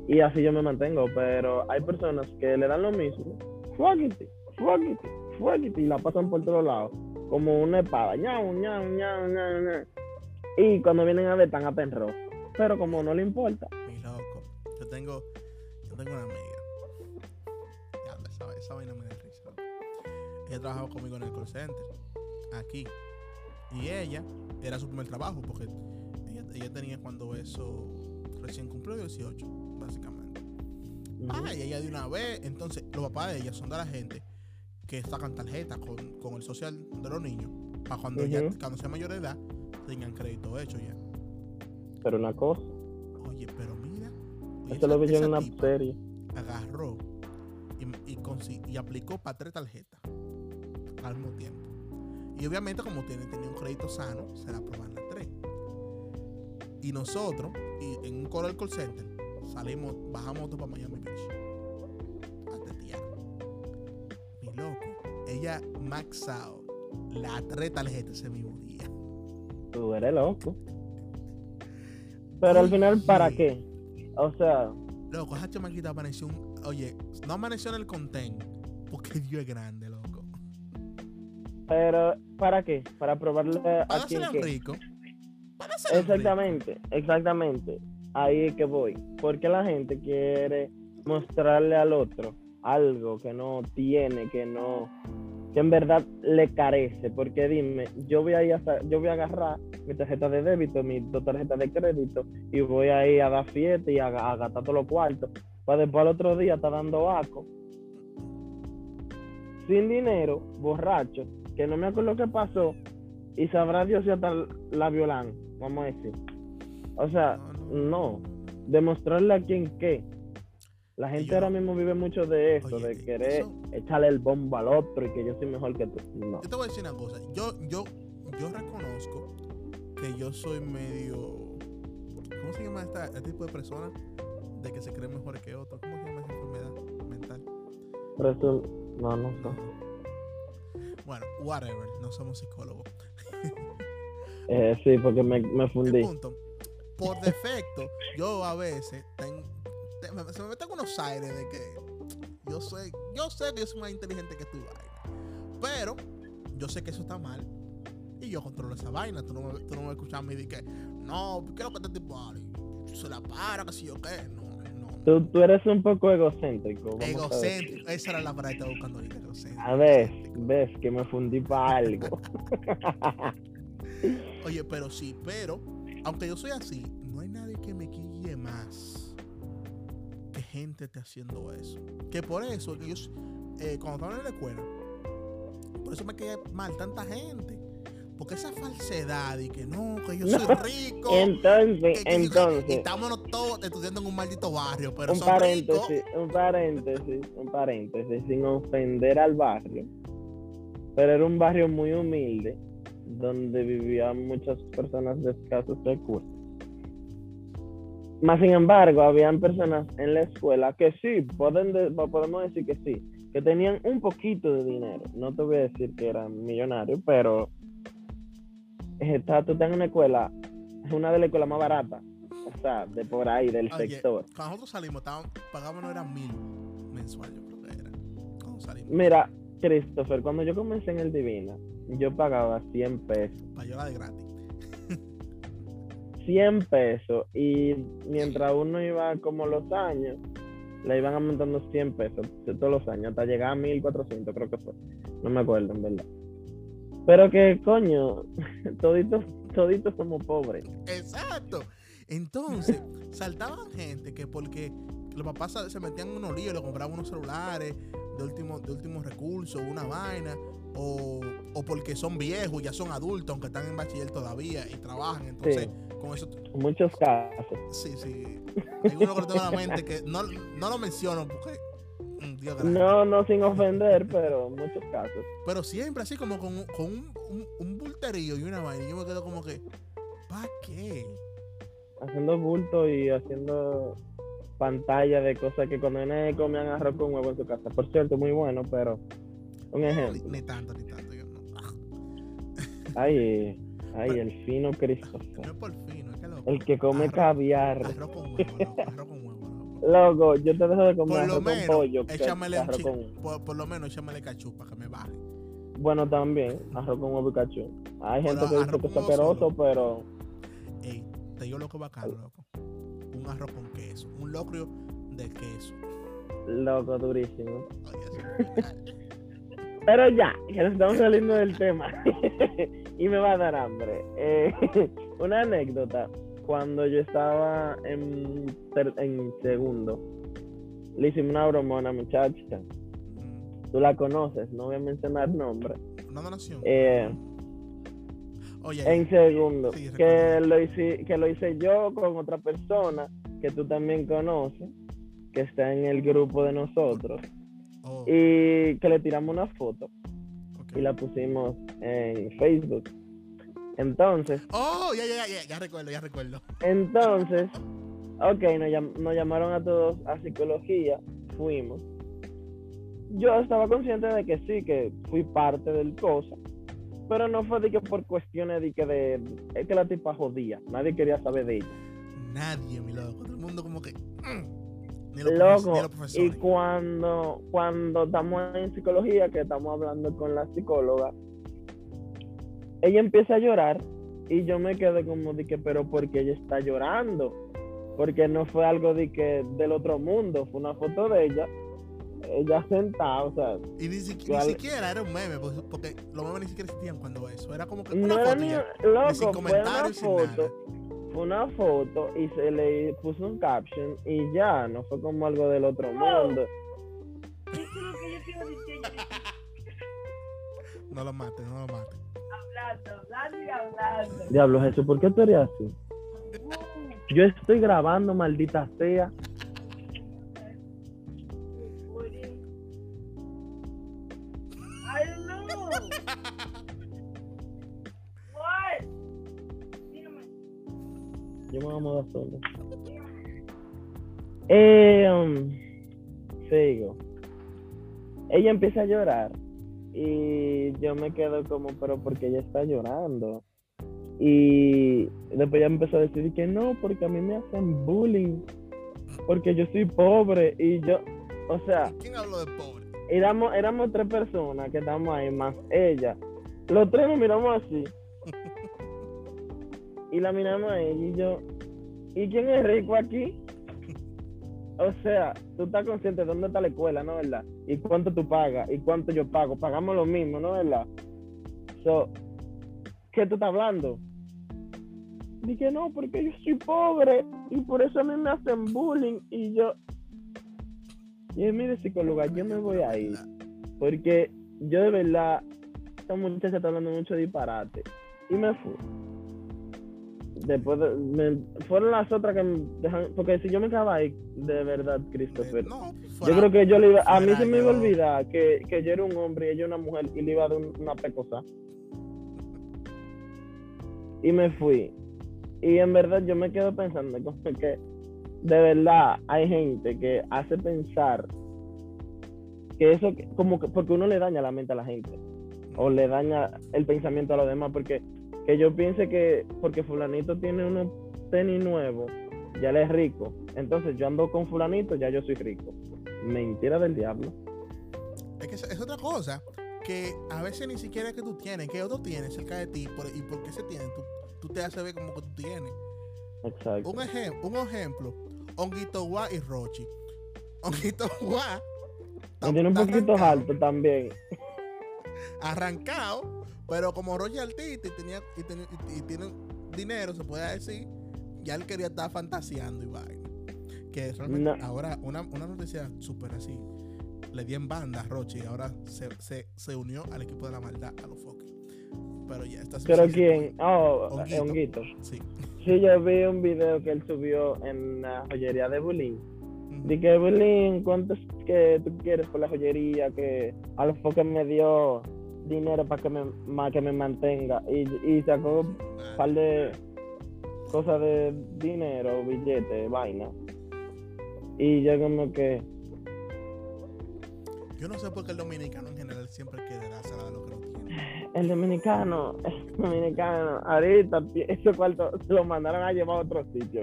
Y así yo me mantengo. Pero hay personas que le dan lo mismo. Fuck it, fuck y la pasan por todos lados. Como una espada. ñau, ñau, ñau, ñau, ñau. Y cuando vienen a ver, están a penro. Pero como no le importa. Mi loco. Yo tengo, yo tengo una amiga. Ya, esa, esa vaina me da risa. Ella trabajaba conmigo en el call center. Aquí. Y ella era su primer trabajo porque ella, ella tenía cuando eso recién cumplió 18, básicamente. Ah, y ella de una vez. Entonces, los papás de ella son de la gente que sacan tarjeta con, con el social de los niños. Para cuando, ya, cuando sea mayor de edad, tengan crédito hecho ya. Pero una cosa, Oye, pero mira. oye, esto lo vi yo en una serie. Agarró y, y, y aplicó para tres tarjetas al mismo tiempo. Y obviamente, como tiene, tenía un crédito sano, se la aprobaron las tres. Y nosotros, y en un coro del call center, salimos, bajamos otro para Miami Beach. A tetear. Mi loco, ella max out las tres tarjetas ese mismo día. Tú eres loco. Pero al final, ¿para qué? O sea, Loco, esa chamaquita amaneció un. Oye, no amaneció en el content. Porque Dios es grande, loco. pero ¿para qué? Para probarle a quien rico. Exactamente, exactamente. Ahí es que voy. Porque la gente quiere mostrarle al otro algo que no tiene, que no, que en verdad le carece. Porque dime, yo voy a ir a, sa- yo voy a agarrar mi tarjeta de débito, mi dos tarjetas de crédito, y voy a ir a dar fiesta y a, ga- a gastar todos los cuartos. Para después al otro día estar dando asco. Sin dinero, borracho, que no me acuerdo qué pasó, y sabrá Dios si hasta la violan, vamos a decir. O sea, no, demostrarle a quién qué. La gente yo- ahora mismo vive mucho de eso, Oye, de querer eso- echarle el bombo al otro y que yo soy mejor que tú. No. Yo te voy a decir una cosa. Yo, yo, yo reconozco que yo soy medio. ¿Cómo se llama esta, este tipo de persona? De que se creen mejores que otros. ¿Cómo se llama esa enfermedad mental? Resum no, no sé. Bueno, whatever, no somos psicólogos. Eh, sí, porque me, me fundí. El punto, por defecto, yo a veces ten- me- se me meten unos aires de que yo sé, yo sé que yo soy más inteligente que tu vaina. Pero yo sé que eso está mal. Y yo controlo esa vaina. Tú no me, tú no me escuchas a mí de que, no, ¿qué es lo que este tipo? Se la para, que si yo qué. No, no. Tú, tú eres un poco egocéntrico. Egocéntrico. Esa era la palabra que estaba buscando ahorita. Egocéntrico. A ver, ves que me fundí para algo. Oye, pero sí, pero, aunque yo soy así, no hay nadie que me quille más que gente esté haciendo eso. Que por eso, que yo, eh, cuando estaba en la escuela, por eso me quedé mal tanta gente. Porque esa falsedad y que no, que yo soy rico. Entonces, que- que- que- y entonces, estámonos todos estudiando en un maldito barrio, pero un son ricos. paréntesis, un paréntesis, un paréntesis, sin ofender al barrio. Pero era un barrio muy humilde, donde vivían muchas personas de escasos recursos. Más sin embargo, habían personas en la escuela que sí, pueden de- podemos decir que sí, que tenían un poquito de dinero. No te voy a decir que eran millonarios, pero está, tú estás en una escuela, es una de las escuelas más baratas, o sea, de por ahí, del Oye, sector. Cuando nosotros salimos, pagábamos era mil mensual, yo creo que era. Cuando salimos. Mira, Christopher, cuando yo comencé en el Divina, yo pagaba 100 pesos. Payola de gratis. 100 pesos. Y mientras uno iba como los años, le iban aumentando 100 pesos todos los años, hasta llegar a 1400, creo que fue. No me acuerdo, en verdad. Pero que, coño, toditos, toditos somos pobres. Exacto. Entonces, saltaban gente que porque los papás se- se metían en unos líos, le compraban unos celulares de último, de último recurso, una vaina, o, o porque son viejos, ya son adultos, aunque están en bachiller todavía y trabajan. Entonces, con eso, muchos casos. sí, sí. Hay uno que lo tengo en la mente que no, no lo menciono porque, mm, Dios. No, no sin ofender, pero en muchos casos. Pero siempre así como con, un- con un, un, un bulterío y una vaina. Yo me quedo como que, ¿para qué? Haciendo bulto y haciendo pantalla de cosas que cuando viene comían arroz con huevo en su casa. Por cierto, muy bueno, pero un ejemplo. ni tanto, ni tanto. Yo no. Ay, ay, el fino No Christopher. es por fin, no es que loco. El que come Arroz- caviar. Arroz con huevo, loco, arroz con huevo, loco. Loco, yo te dejo de comer Por lo arroz con pollo. échamele arroz con- por, por lo menos échamele cachú para que me baje. Bueno, también, arroz con huevo y cachú. Hay gente Pero que dice que es asqueroso, pero Ey, te digo loco bacano, loco. Un arroz con queso, un locrio de queso. loco, durísimo. Pero ya, que nos estamos saliendo del tema. y me va a dar hambre. Eh, una anécdota. Cuando yo estaba en, en segundo, le hicimos una broma a una muchacha. Mm, Tú la conoces, no voy a mencionar nombre. Una donación. Eh, Oye, en segundo, Sí, que lo, hice, que lo hice yo con otra persona que tú también conoces, que está en el grupo de nosotros, oh, y que le tiramos una foto y la pusimos en Facebook. Entonces, Oh, ya, ya, ya, ya recuerdo, ya recuerdo. entonces, ok, nos, llam- nos llamaron a todos a psicología, fuimos. Yo estaba consciente de que sí, que fui parte del cosa, pero no fue de que por cuestiones de que de, es que la tipa jodía, nadie quería saber de ella. Nadie, mi loco. Todo el mundo como que. mm, ni, los Loco, ni y cuando, cuando estamos en psicología, que estamos hablando con la psicóloga, ella empieza a llorar y yo me quedé como de que, pero ¿por qué ella está llorando? Porque no fue algo de que del otro mundo, fue una foto de ella, ella sentada, o sea, Y ni, yo ni al- siquiera era un meme, porque, porque los memes ni siquiera existían cuando eso. Era como que una no era foto ni, ya. loco, Ni sin fue una comentarios, sin nada. foto, fue una foto y se le puso un caption y ya, no fue como algo del otro mundo. Eso es lo que yo a decir. No lo mates, no lo mates. Hablando, hablando y hablando. Diablo Jesús, ¿por qué tú eres así? Yo estoy grabando, maldita sea. Yo me voy a mudar solo. Eh, um, sigo. ella empieza a llorar y yo me quedo como, pero porque ella está llorando. Y después ella empezó a decir que no, porque a mí me hacen bullying, porque yo soy pobre y yo, o sea, ¿Quién habló de pobre? éramos, éramos tres personas que estábamos ahí, más ella. Los tres nos miramos así. Y la miramos a ella y yo, ¿y quién es rico aquí? O sea, tú estás consciente de dónde está la escuela, ¿no verdad? Y cuánto tú pagas y cuánto yo pago. Pagamos lo mismo, ¿no verdad? So, ¿qué tú estás hablando? Dije, no, porque yo soy pobre y por eso a mí me hacen bullying y yo... Y mire, psicóloga, yo me voy a ir. Porque yo de verdad, esta muchacha está hablando mucho disparate. Y me fui. Después de- me- fueron las otras que me dejan. Porque si yo me quedaba ahí, de verdad, Christopher. No, yo creo que yo le iba. A mí se me iba a olvidar que, que yo era un hombre y ella una mujer y le iba a dar un- una pecosa. Y me fui. Y en verdad yo me quedo pensando como que de verdad hay gente que hace pensar que eso, como que, porque uno le daña la mente a la gente o le daña el pensamiento a los demás, porque que yo piense que porque fulanito tiene unos tenis nuevos, ya él es rico, entonces yo ando con fulanito, ya yo soy rico. Mentira del diablo. Es que es, es otra cosa que a veces ni siquiera que tú tienes, que otro tiene cerca de ti por- y porque se tiene, tú, tú te haces ver como que tú tienes. Exacto. Un, ejem- un ejemplo, Honguito Guá y Rochi. Honguito Guá Me tiene un poquito arrancado, alto también. arrancado, pero como es altito y, tenía, y, tenía- y- y tiene dinero, se puede decir, ya él quería estar fantaseando y vaina. Que realmente No. ahora una, una noticia súper así, le di en banda a Rochi y ahora se, se, se unió al equipo de la maldad, a los Fokker. Pero ya está ¿Pero quién? Oh, Honguito. Honguito. puede. Sí. Sí, yo vi un video que él subió en la joyería de Bulín. Dije, Bulín, ¿cuánto es que tú quieres por la joyería? Que Alfo que me dio dinero para que me, ma- que me mantenga. Y, y sacó un par de cosas de dinero, billetes, vaina. Y yo como que, Yo no sé por qué el dominicano en general siempre quiere dársela de lo que no tiene. el dominicano, el dominicano, ahorita ese cuarto se lo mandaron a llevar a otro sitio.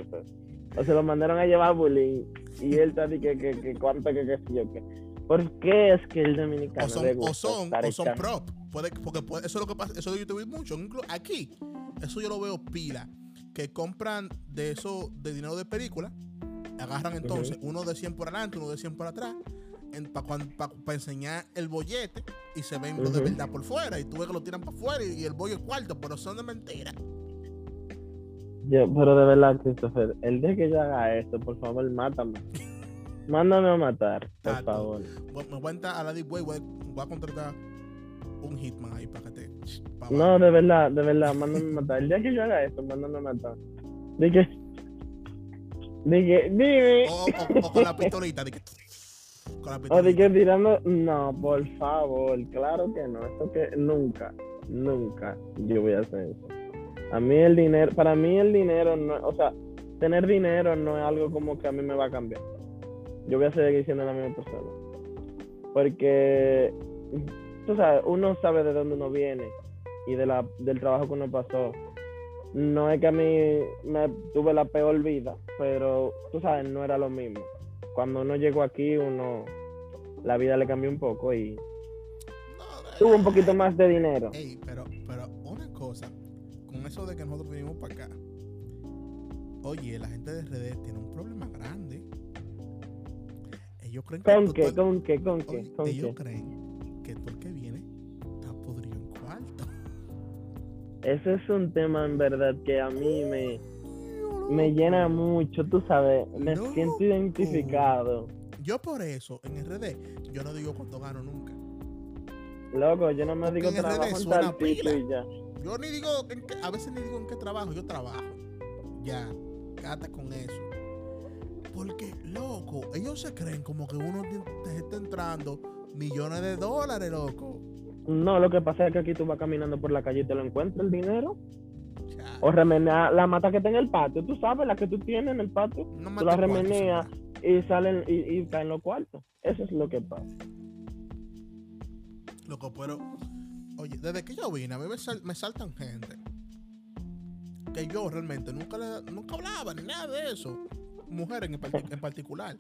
O se lo mandaron a llevar a Bulín. Y él está que, que, que cuánto, que qué sé yo qué. ¿Por qué es que el dominicano O son, le o son, estar o son echando- prop. Puede, porque puede- eso es lo que pasa. Eso yo te vi mucho. Aquí, eso yo lo veo pila. Que compran de eso, de dinero de película. Agarran entonces uno de 100 por adelante, uno de 100 por atrás. Para enseñar el bollete. Y se ven lo de verdad por fuera. Y tú ves que lo tiran para afuera. Y, y el bollo es cuarto. Pero son de mentira. Yo, pero de verdad, Christopher, el día que yo haga esto, por favor, mátame. Mándame a matar, por favor. Voy- Me voy a la Deep Web. Voy, voy a contratar un hitman ahí para que te. pa' No, de verdad, de verdad, mándame a matar. El día que yo haga esto, mándame a matar. Dije, dije, dime. O, o- o con la pistolita. de que- con la O de que tirando, no, por favor, claro que no, esto que nunca, nunca yo voy a hacer eso. A mí el dinero, para mí el dinero no, o sea, tener dinero no es algo como que a mí me va a cambiar. Yo voy a seguir siendo la misma persona. Porque, tú sabes, uno sabe de dónde uno viene y de la, del trabajo que uno pasó. No es que a mí me tuve la peor vida, pero tú sabes, no era lo mismo cuando uno llegó aquí, uno la vida le cambió un poco y No, tuvo un poquito más de dinero. Ey, pero, pero una cosa, con eso de que nosotros vinimos para acá, oye, la gente de RD tiene un problema. Ellos creen que ¿Con qué? ¿Con qué? ¿Con qué? ¿Con ellos qué? creen que el que viene está podrido en cuarto. Ese es un tema en verdad que a mí me, me llena mucho, tú sabes, me siento identificado. Yo por eso, en RD, yo no digo cuánto gano nunca. Loco, yo no me Porque digo en RD trabajo en suena tal pila. y ya. Yo ni digo, en qué- a veces ni digo en qué trabajo, yo trabajo. Ya, quédate con eso. Porque, loco, ellos se creen como que uno te, está entrando millones de dólares, loco. No, lo que pasa es que aquí tú vas caminando por la calle y te lo encuentras el dinero. Ya, O remenea la mata que está en el patio, tú sabes, la que tú tienes en el patio. no tú la remeneas y salen y, y caen los cuartos. Eso es lo que pasa. Loco, pero, oye, desde que yo vine, a mí me, sal- me saltan gente que yo realmente nunca, le- nunca hablaba ni nada de eso. Mujeres en, en particular.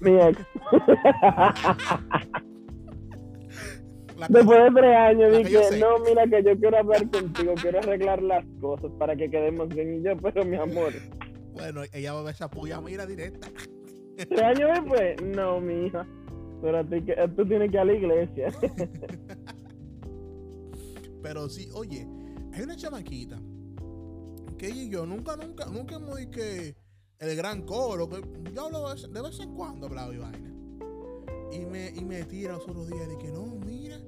Mi ex. La Después de tres años La dije, no, mira que yo quiero hablar contigo, quiero arreglar las cosas para que quedemos bien. Y yo, pero mi amor, Bueno, ella va a ver esa puya, mira, directa. tres años después, no, mi hija. Pero a ti que- tú tienes que ir a la iglesia. Pero sí, oye, hay una chamaquita que ella y yo nunca, nunca, nunca hemos dicho que el gran coro, que yo hablo de vez, de vez en cuando, hablaba y vaina. Y me, y me tira los otros días de que no, mira.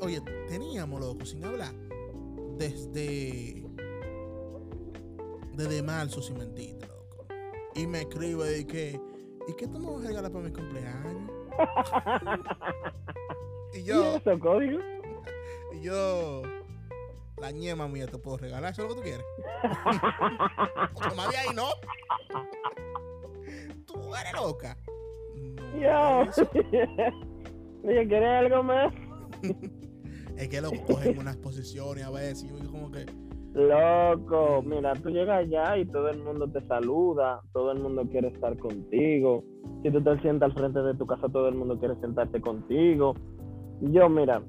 Oye, teníamos, loco, sin hablar, desde. Desde marzo, sin mentirte, loco. Y me escribe de que, ¿y qué tú me vas a regalar para mi cumpleaños? y ¿Y yo, eso, código? y yo, la ñema mía te puedo regalar, ¿eso es lo que tú quieres? Porque más de ahí no. Tú eres loca. No, Yo. eso- ¿quieres algo más? es que lo cogen unas posiciones a veces y yo digo como que, Loco, mira, tú llegas allá y todo el mundo te saluda, todo el mundo quiere estar contigo. Si tú te sientas al frente de tu casa, todo el mundo quiere sentarse contigo. Yo, mira,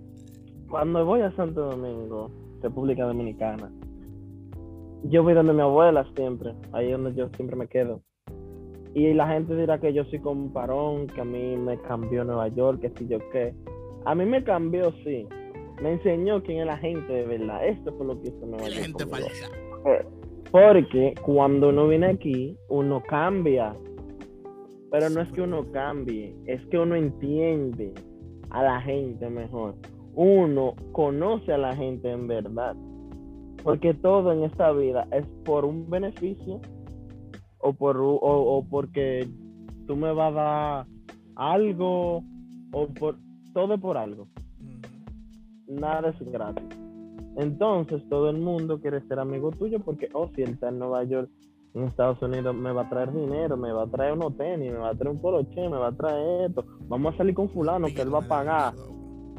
cuando voy a Santo Domingo, República Dominicana, yo voy donde mi abuela siempre, ahí es donde yo siempre me quedo. Y la gente dirá que yo soy como un parón, que a mí me cambió Nueva York, que si yo qué. A mí me cambió, sí. Me enseñó quién es la gente de verdad. Esto fue lo que hizo Nueva "Hay York. gente falsa. Porque cuando uno viene aquí, uno cambia. Pero no es que uno cambie, es que uno entiende a la gente mejor. Uno conoce a la gente en verdad. Porque todo en esta vida es por un beneficio o por o, o porque tú me vas a dar algo o por todo es por algo nada es gratis. Entonces todo el mundo quiere ser amigo tuyo porque, oh, si él está en Nueva York, en Estados Unidos, me va a traer dinero, me va a traer unos tenis, me va a traer un poloche, me va a traer esto. Vamos a salir con fulano que él va a pagar.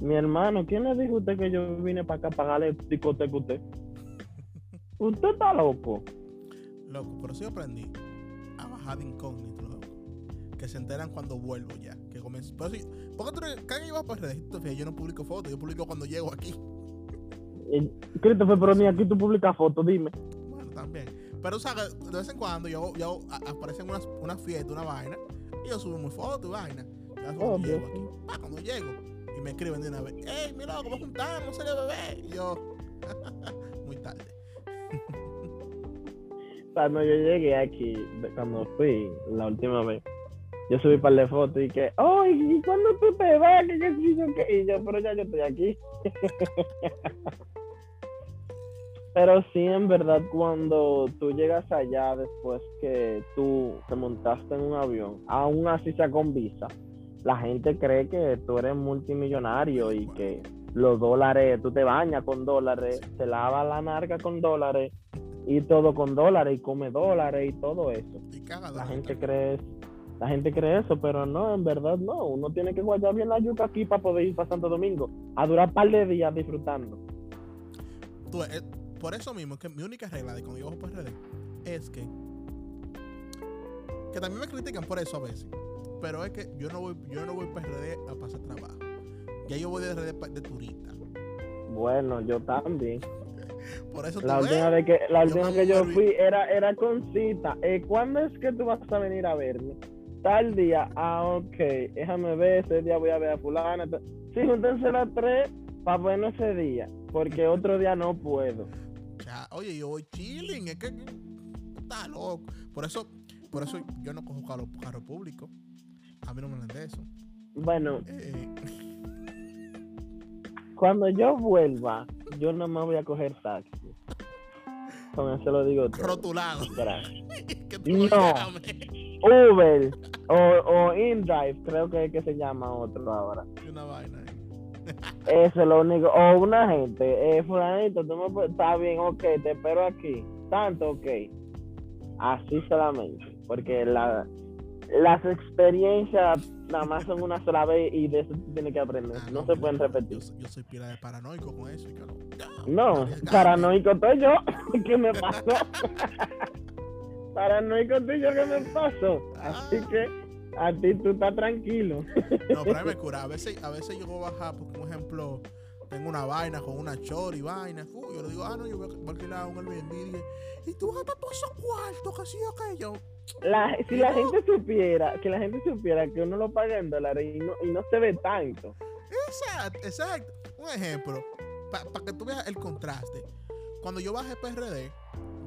Mi hermano, ¿quién le dijo a usted que yo vine para acá a pagarle discoteca a usted? Usted está loco. Loco, pero sí aprendí a bajar de incógnito, loco. Que se enteran cuando vuelvo ya. Que comencé. Pero sí, porque tú, eres- cada vez que iba por redes, tú yo no publico fotos, yo publico cuando llego aquí. Y, Christopher, pero ni aquí tú publicas fotos, dime. Bueno, también. Pero, o sea, de vez en cuando yo, yo aparecen unas, una fiesta, una vaina, y yo subo muy fotos y vaina. Ya cuando Obvio, llego aquí. Pa, cuando llego. Me escriben de una vez, hey, mi loco, vamos a juntarnos, serio bebé. Y yo, muy tarde. Cuando yo llegué aquí, cuando fui la última vez, yo subí un par de fotos y que, oh, ¿y cuándo tú te vas? Qué sé yo qué?" Y yo, pero ya yo estoy aquí. pero sí, en verdad, cuando tú llegas allá después que tú te montaste en un avión, aún así sea con visa, la gente cree que tú eres multimillonario y que los dólares, tú te bañas con dólares, te lavas la narga con dólares y todo con dólares y come dólares y todo eso. Y La gente cree la gente cree eso, pero no, en verdad no. Uno tiene que guardar bien la yuca aquí para poder ir para Santo Domingo a durar un par de días disfrutando. Tú, eh, por eso mismo, que mi única regla de cuando yo bajo por RD es que. Que también me critican por eso a veces. Pero es que yo no voy, yo no voy para RD a pasar trabajo. Ya yo voy de RD de turista. Bueno, yo también. Por eso La última vez que, la última que yo fui era, era con cita. Eh, ¿Cuándo es que tú vas a venir a verme? Tal día. Ah, ok. Déjame ver. Ese día voy a ver a fulana. Sí, júntense las tres para vernos ese día. Porque otro día no puedo. ya, oye, yo voy chilling. Es que está loco. Por eso, por eso yo no cojo carro, carro público. A mí no me hablan de eso. Bueno, Eh, cuando yo vuelva, yo nada más voy a coger taxi. Con eso lo digo todo. rotulado. Que tú No. Uber o, o InDrive, creo que, que se llama otro ahora. Y Una vaina. Eso es lo único. O una gente, eh, fulanito, tú me puedes- está bien, ok, te espero aquí. Tanto, ok. Así solamente. Porque la, las experiencias nada más son una sola vez y de eso tú tienes que aprender. Ah, No se yo- pueden Yo, repetir. soy- yo soy pila de paranoico con eso. y yo no, paranoico estoy yo. ¿Qué me pasó? paranoico estoy yo. ¿Qué me pasó? Así Ah. que a ti tú estás tranquilo. No, pero me cura. A veces, a veces yo voy a bajar, por ejemplo, tengo una vaina con una chor y vaina. yo le digo, ah, no, yo voy a, alquilar un Airbnb. Y, dije, y tú gastas todos esos cuartos, que sí o aquello. La- si la gente supiera, que la gente supiera que uno lo paga en dólares y no, y no se ve tanto. Exacto, exacto. Un ejemplo, para que tú veas el contraste. Cuando yo bajé PRD,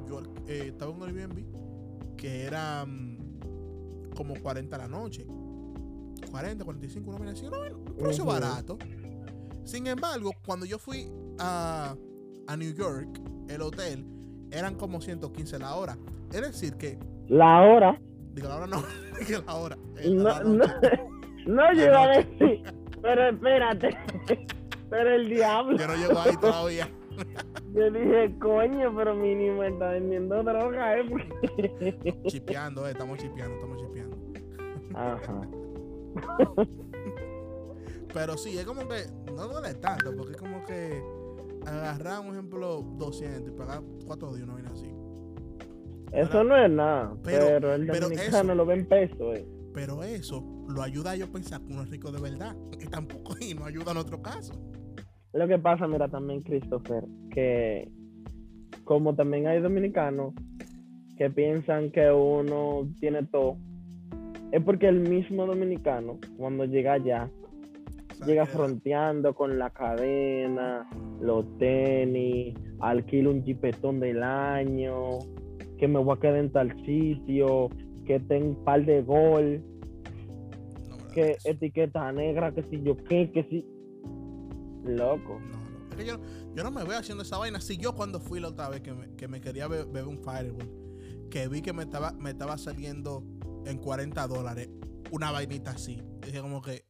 yo eh, estaba en un Airbnb que era mm, como 40 a la noche. 40, 45, una vaina así, un precio barato. Sin embargo, cuando yo fui a, a New York, el hotel, eran como 115 la hora. Es decir, que, La hora, digo, la hora no, que la hora. eh, no, la no, no yo iba a decir, pero espérate, pero el diablo. Yo no llego ahí todavía. Yo dije, coño, pero mínimo está vendiendo droga, ¿eh? chipeando, eh, estamos chipeando, estamos chipeando. Ajá. Pero sí, es como que no duele tanto, porque es como que agarrar, un ejemplo, 200 y pagar 4 días, una vaina así. Eso no es nada, Pero- pero, el pero dominicano eso- lo ve en peso, ¿eh? Pero eso lo ayuda a yo pensar que uno es rico de verdad. Y tampoco y no ayuda en otro caso. Lo que pasa, mira, también, Christopher, que como también hay dominicanos que piensan que uno tiene todo, es porque el mismo dominicano, cuando llega allá, llega fronteando con la cadena, los tenis, alquilo un jipetón del año, que me voy a quedar en tal sitio, que tengo un par de gol, que etiqueta negra, que si yo qué, que si... Loco. No, no. Es que yo, yo no me veo haciendo esa vaina. Si yo cuando fui la otra vez que me, que me quería be- beber un Fireball, que vi que me estaba, me estaba saliendo en 40 dólares una vainita así. Dije como que...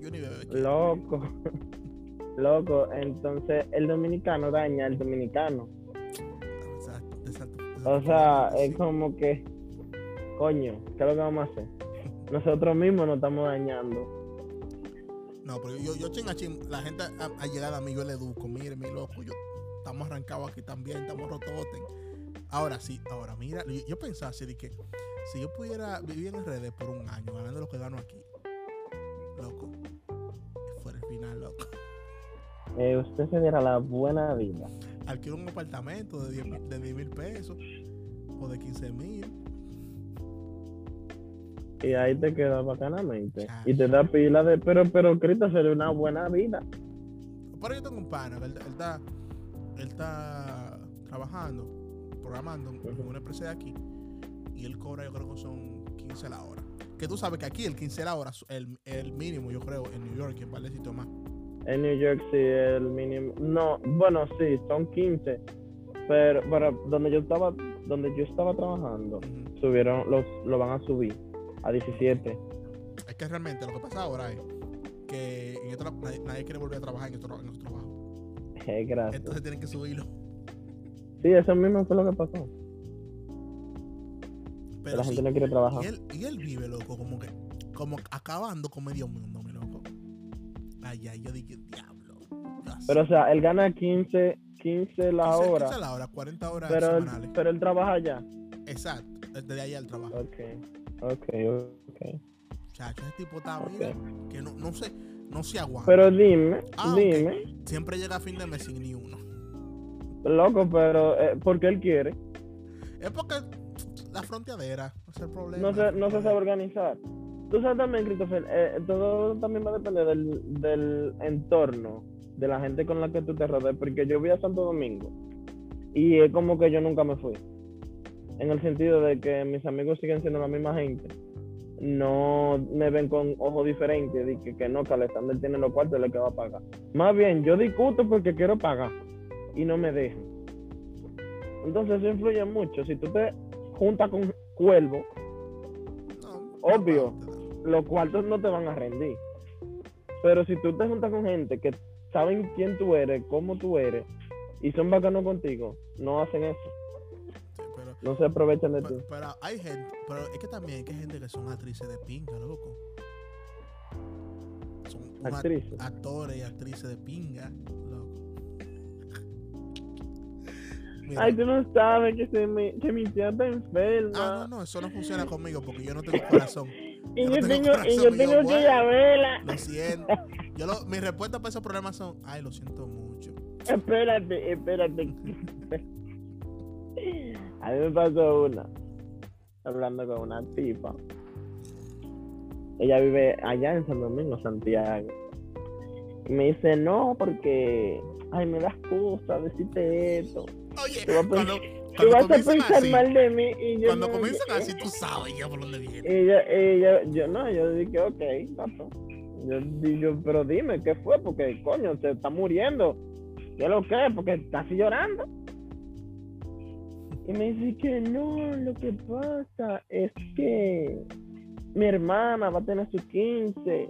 yo ni. Loco. Loco, entonces el dominicano daña al dominicano. Exacto, exacto, O sea, Sí. es como que, coño, ¿qué es lo que vamos a hacer? Nosotros mismos nos estamos dañando. No, pero yo, yo chinga chin, la gente ha, llegado a mí, yo le educo, mire, mi loco, yo estamos arrancados aquí también, estamos rototes. Ahora sí, ahora mira, yo, yo pensaba así de que si yo pudiera vivir en redes por un año, ganando lo que gano aquí, loco, Eh, usted se diera la buena vida. Alquilo un apartamento de 10 mil- de 10 mil pesos o de 15 mil. Y ahí te quedas bacanamente. Y te da pila de, pero, pero, Cristo, sería una buena vida. Pero yo tengo un pana, ¿verdad? Él está, él está trabajando, programando en una empresa de aquí y él cobra, yo creo que son 15 la hora. Que tú sabes que aquí el 15 la hora es el, el mínimo, yo creo, en New York y en varios sitios más. En New York sí, el mínimo. No, bueno, sí, son 15. Pero, pero donde yo estaba, donde yo estaba trabajando, subieron, los, lo van a subir a 17. Es que realmente lo que pasa ahora es que en esto nadie, nadie quiere volver a trabajar en otro, en otro trabajo. Eh, gracias. Entonces tienen que subirlo. Sí, eso mismo fue lo que pasó. Pero la sí, gente no quiere trabajar. y, él, y él vive, loco, como que, como acabando con medio mundo, yo dije, diablo. Pero, o sea, él gana 15, 15 la 15 hora. 15 la hora, 40 horas Pero él, pero él trabaja allá. Exacto, desde ahí al trabajo. Ok, ok, ok. Chacho, ese tipo está, mira, que no, no se, no se aguanta. Pero dime, Ah, dime, Siempre llega a fin de mes sin ni uno. loco, pero eh, porque él quiere. Es porque la fronteadera no es el problema. No se, no se sabe organizar. Tú sabes también, Christopher, eh, todo también va a depender del, del entorno, de la gente con la que tú te rodees, porque yo voy a Santo Domingo y es como que yo nunca me fui. En el sentido de que mis amigos siguen siendo la misma gente. No me ven con ojos diferentes, de que, que no, que Alexander tiene los cuartos, lo que va a pagar. Más bien, yo discuto porque quiero pagar y no me dejan. Entonces eso influye mucho. Si tú te juntas con cuervo, No, Obvio. Los cuartos no te van a rendir. Pero si tú te juntas con gente que saben quién tú eres, cómo tú eres, y son bacanos contigo, no hacen eso. Sí, pero No se aprovechan de ti. Pero, hay gente, pero es que también hay que gente que son actrices de pinga, loco. Son Actrices. actores y actrices de pinga, loco. Mira, Ay, tú no sabes que, se me, que mi tía está enferma. ah, no, no, eso no funciona conmigo porque yo no tengo corazón. Y yo no tengo y corazón, yo y yo, tengo que bueno. ir a verla. Lo siento. Yo lo, mi respuesta para esos problemas son, ay, lo siento mucho. Espérate, espérate. A mí me pasó una. Hablando con una tipa. Ella vive allá en San Domingo, Santiago. Y me dice, no, porque. Ay, me das cosa decirte esto. Oye, cuando, cuando vas a pensar así, mal de mí. Y yo cuando no- comienzan así, tú sabes ya por dónde viene. Ella, ella, yo no, yo dije, ok, gato. Yo digo, pero dime, ¿qué fue? Porque, coño, se está muriendo. ¿Qué lo que? Porque está así llorando. Y me dice que no, lo que pasa es que mi hermana va a tener sus 15.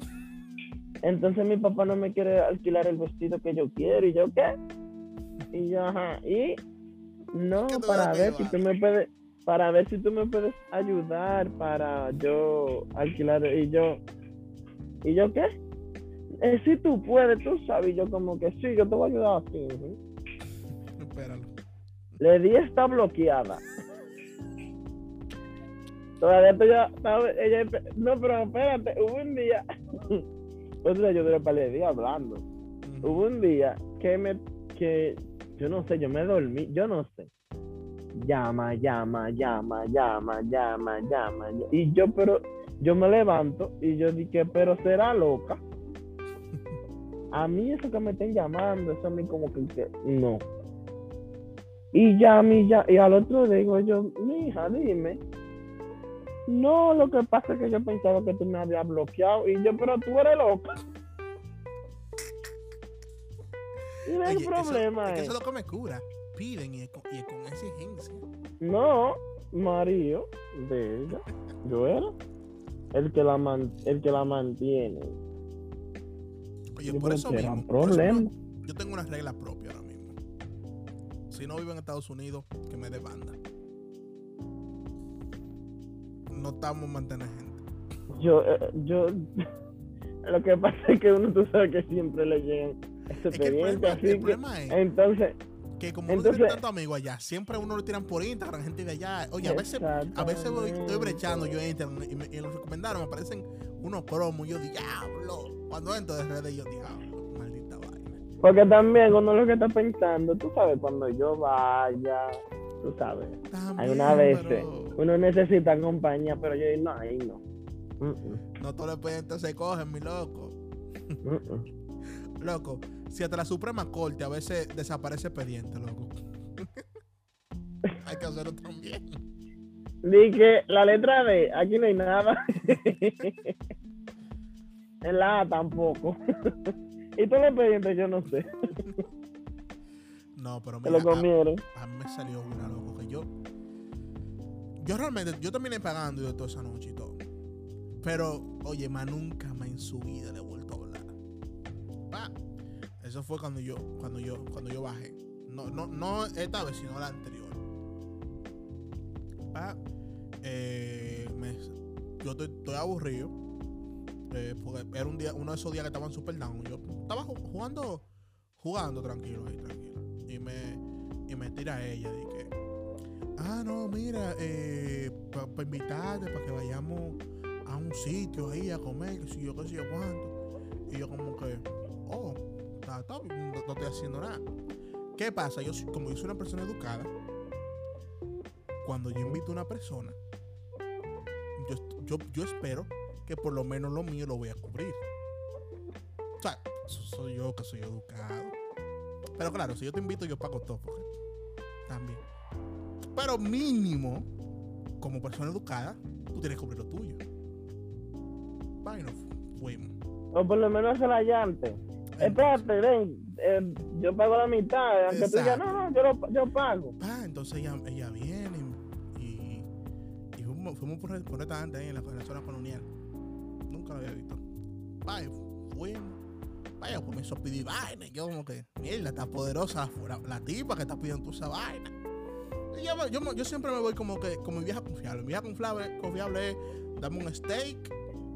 Entonces mi papá no me quiere alquilar el vestido que yo quiero. ¿Y yo qué? Y yo, ajá. Y no, ¿Qué te para a ver si tú me puedes, para ver si tú me puedes ayudar para yo alquilar. Y yo, ¿y yo qué? Eh, si tú puedes, tú sabes. Y yo como que sí, yo te voy a ayudar así. ujú. Espéralo. Le di esta bloqueada. Todavía estoy ya, ella, no, pero espérate, hubo un día, pues yo duré para el día hablando. Hubo un día que me, que, yo no sé, yo me dormí, yo no sé. Llama, llama, llama, llama, llama, llama. ll- Y yo, pero, yo me levanto y yo dije, pero será loca. A mí eso que me estén llamando, eso a mí como que, no. Y ya, mi ya, y al otro digo yo, mi hija, dime. No, lo que pasa es que yo pensaba que tú me habías bloqueado. Y yo, pero tú eres loca. El Oye, eso- problema es que es, eso es lo que me cura. Piden y es con, y es con exigencia. no, Mario, de ella, yo era el que la man- el que la mantiene. Oye, por eso mismo. por eso problema. mismo, yo tengo una regla propia ahora mismo. Si no vivo en Estados Unidos, que me dé banda. No estamos manteniendo gente. Yo, eh, yo, lo que pasa es que uno, tú sabes que siempre le llegan Es que el expediente, problema, así el que, problema es entonces, que como uno entonces- tiene tanto amigo allá, siempre a uno lo tiran por Instagram, gente de allá. Oye, a veces, a veces voy- estoy brechando yo en Instagram y, me, y los recomendados me aparecen unos cromos. y Yo diablo. Cuando entro de redes, yo diablo. Maldita vaina. Porque también uno lo que está pensando, tú sabes, cuando yo vaya, tú sabes, También, una vez pero uno necesita compañía, pero yo digo, no, ahí no. Mm, mm, No todos los expedientes se cogen, mi loco. mm. Loco, si hasta la Suprema Corte a veces desaparece expediente, loco. Hay que hacerlo también. Dije, la letra D, aquí no hay nada. en la A tampoco. y todos los expedientes yo no sé, No, pero mira, lo a, comieron. a mí me salió una, loco, que yo... Yo realmente, yo terminé pagando yo toda esa noche y todo. Pero, oye, más nunca más en su vida le he vuelto. Eso fue cuando yo, cuando yo, cuando yo bajé. No, no, no esta vez, sino la anterior. Pa. Eh, me- yo estoy, estoy aburrido. eh, porque era un día, uno de esos días que estaban super down. Yo estaba ju- jugando, jugando tranquilo ahí, tranquilo. Y me, y me tira ella, dije, ah, no, mira, eh, para invitarte, para que vayamos a un sitio ahí a comer, que si yo, qué sé yo cuánto. Y yo como que, no, no estoy haciendo nada. ¿Qué pasa? Yo, como yo soy una persona educada, cuando yo invito a una persona, yo, yo, yo espero que por lo menos lo mío lo voy a cubrir. O sea, so- soy yo que soy educado. Pero claro, si yo te invito, yo pago todo. Porque también. Pero mínimo, como persona educada, tú tienes que cubrir lo tuyo. Bueno, fuimos. O por lo menos se la llante. Espérate, ven, eh, yo pago la mitad, aunque tú digas, no, no, yo, lo, yo pago. Ah, entonces ella, ella viene y, y fuimos, fuimos por, por restaurante ahí en la, en la zona colonial. Nunca lo había visto. Vaya, fuimos. Vaya, comenzó a pedir vaina. Y yo como que, mierda, está poderosa la, la tipa que está pidiendo esa vaina. Y yo, yo, yo siempre me voy como que, como mi vieja confiable. Mi vieja confiable, confiable es dame un steak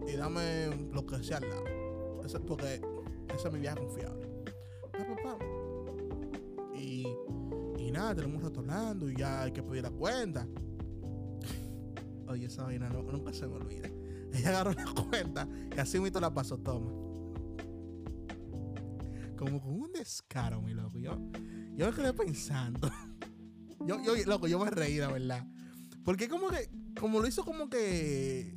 y dame lo que sea al lado. Porque esa es mi vieja confiable. Pa, pa. Y, y nada, tenemos un rato hablando y ya hay que pedir la cuenta. Oye, esa vaina no- nunca se me olvida. Ella agarró la cuenta y así mismo la pasó, toma. Como con un descaro, mi loco. Yo, yo me quedé pensando. Yo, yo, loco, yo me reí, la verdad. Porque como que, como lo hizo como que,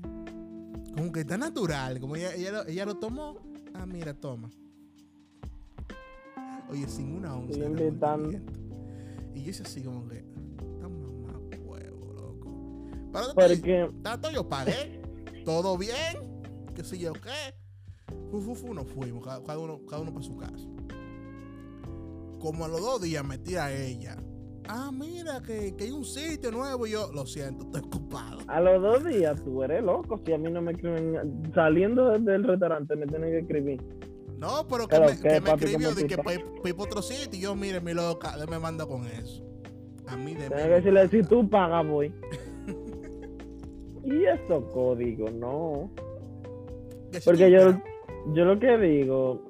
como que tan natural, como ella, ella, ella lo tomó. Ah, mira, toma. Oye, sin una onza. Y de. Y yo hice así como que, mamá huevo, loco. Pero Porque, tanto yo pagué, todo bien, qué sé yo qué. Fu, fu, fu, nos fuimos, cada, cada uno, cada uno para su casa. Como a los dos días metí a ella. Ah, mira, que, que hay un sitio nuevo. Y yo, lo siento, estoy ocupado. a los dos días tú eres loco. Si a mí no me escriben, saliendo del restaurante me tienen que escribir. No, pero que Pero, me, ¿qué, que me papi, escribió de que para otro sitio. Y yo, mire, mi loca, me manda con eso. A mí de Tienes que decirle, si tú pagas, voy. y esos códigos, no. Porque yo, yo lo que digo,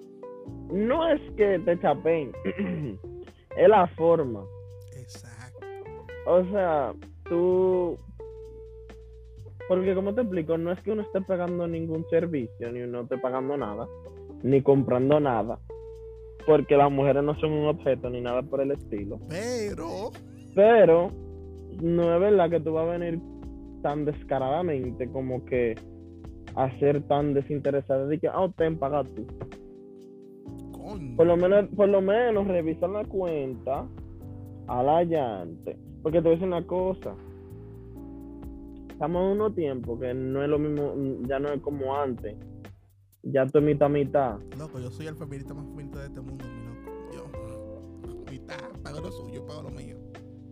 no es que te chapen, es la forma. O sea, tú... Porque como te explico, no es que uno esté pagando ningún servicio, ni uno esté pagando nada, ni comprando nada. Porque las mujeres no son un objeto ni nada por el estilo. Pero, Pero no es verdad que tú vas a venir tan descaradamente como que a ser tan desinteresada de que, ah, ten, paga tú. Por lo menos, por lo menos revisan la cuenta a la llante. Porque te voy a decir una cosa. Estamos en unos tiempos que no es lo mismo, ya no es como antes. Ya tú es mitad mitad. Loco, yo soy el feminista más feminista de este mundo, mi loco. Yo, mitad, pago lo suyo, pago lo mío.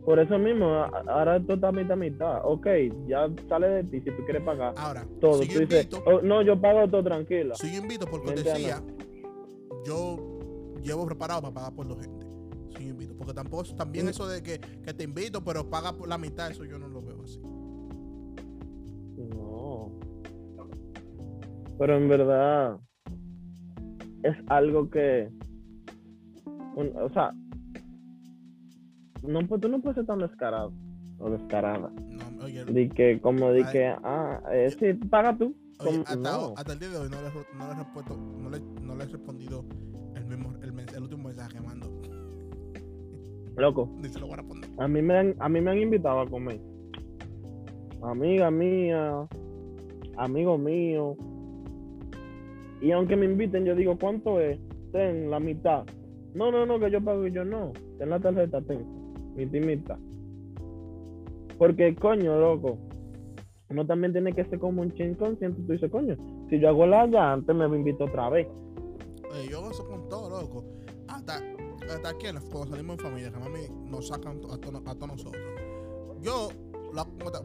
Por eso mismo, ahora esto está mitad mitad. Ok, ya sale de ti si tú quieres pagar Ahora, todo. si Tú dices, "Oh, no, yo pago todo tranquila. si yo invito porque decía, yo llevo preparado para pagar por dos gente. Invito, porque tampoco también Mm. eso de que, que te invito, pero paga por la mitad, eso yo no lo veo así. No. Pero en verdad es algo que, un- o sea, no, pues tú no puedes ser tan descarado o descarada. No, oye, De que, como Ay. que, ah, eh, sí, paga tú. oye, hasta, no. hasta el día de hoy no le, he- no le he respuesto, no le, no le he respondido el mismo, el, mens- el último mensaje que. Loco, Ni se lo voy a mí me han, a mí me han invitado a comer. Amiga mía, amigo mío. Y aunque me inviten, yo digo, ¿cuánto es? Ten la mitad. No, no, no, que yo pago y yo no. Ten la tarjeta, ten. Mitad y mitad. Porque, coño, loco, uno también tiene que ser como un chin consciente. Tú dices, coño, si yo hago la llanta, me invito otra vez. Oye, yo hago eso con todo, loco. Hasta, aquí, en la- cuando salimos en familia, que mami nos sacan to- a todos a todos nosotros. Yo,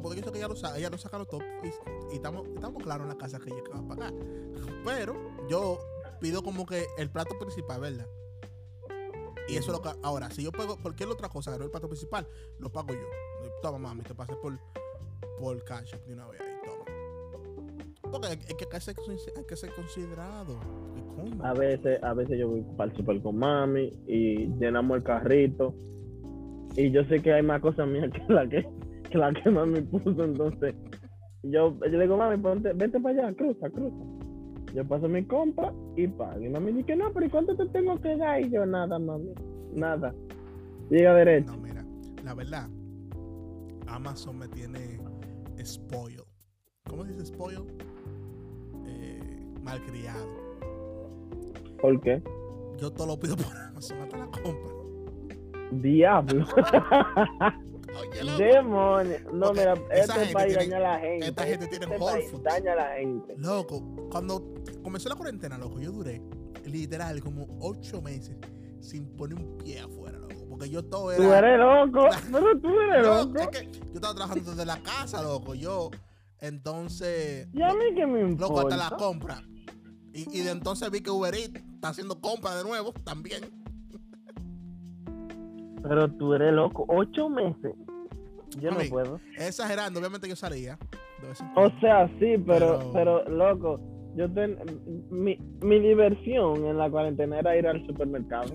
porque yo sé que ella lo, ella lo saca todo y, y estamos, estamos claros en la casa que ella va a pagar. Pero yo pido como que el plato principal, ¿verdad? Y eso es lo que. Ahora, si yo pago cualquier otra cosa, no el plato principal, lo pago yo. Toma, mami, te pasé por, por cash de una vez ahí, toma. Porque hay, que, hay que ser considerado. A veces, a veces yo voy para el super con mami y llenamos el carrito. Y yo sé que hay más cosas mías que la que, que la que mami puso. Entonces, yo, yo le digo, mami, ponte, vete para allá, cruza, cruza. Yo paso mi compra y pago. Y mami dice, no, pero ¿y cuánto te tengo que dar? Y yo, nada, mami, nada. Llega derecho. No, mira, la verdad, Amazon me tiene spoiled. ¿Cómo se dice spoiled? Eh, malcriado. ¿Por qué? Yo todo lo pido por Amazon, hasta la compra. Diablo. Oye, loco, Demonio. No, Porque mira, este tiene- daña a la gente. esta gente tiene Este Whole país Foods. daña a la gente. loco, cuando comenzó la cuarentena, loco, yo duré literal como ocho meses sin poner un pie afuera, loco. Porque yo todo era. Tú eres loco, pero tú eres No, loco. es que yo estaba trabajando desde la casa, loco. Yo, entonces. ¿Y a mí qué me importa? Loco, hasta la compra. Y, y de entonces vi que Uber Eats está haciendo compra de nuevo también. Pero tú eres loco. Ocho meses. Yo no puedo. Exagerando, obviamente yo salía. O sea, sí, pero, Pero- pero, loco, yo ten, mi, mi diversión en la cuarentena era ir al supermercado.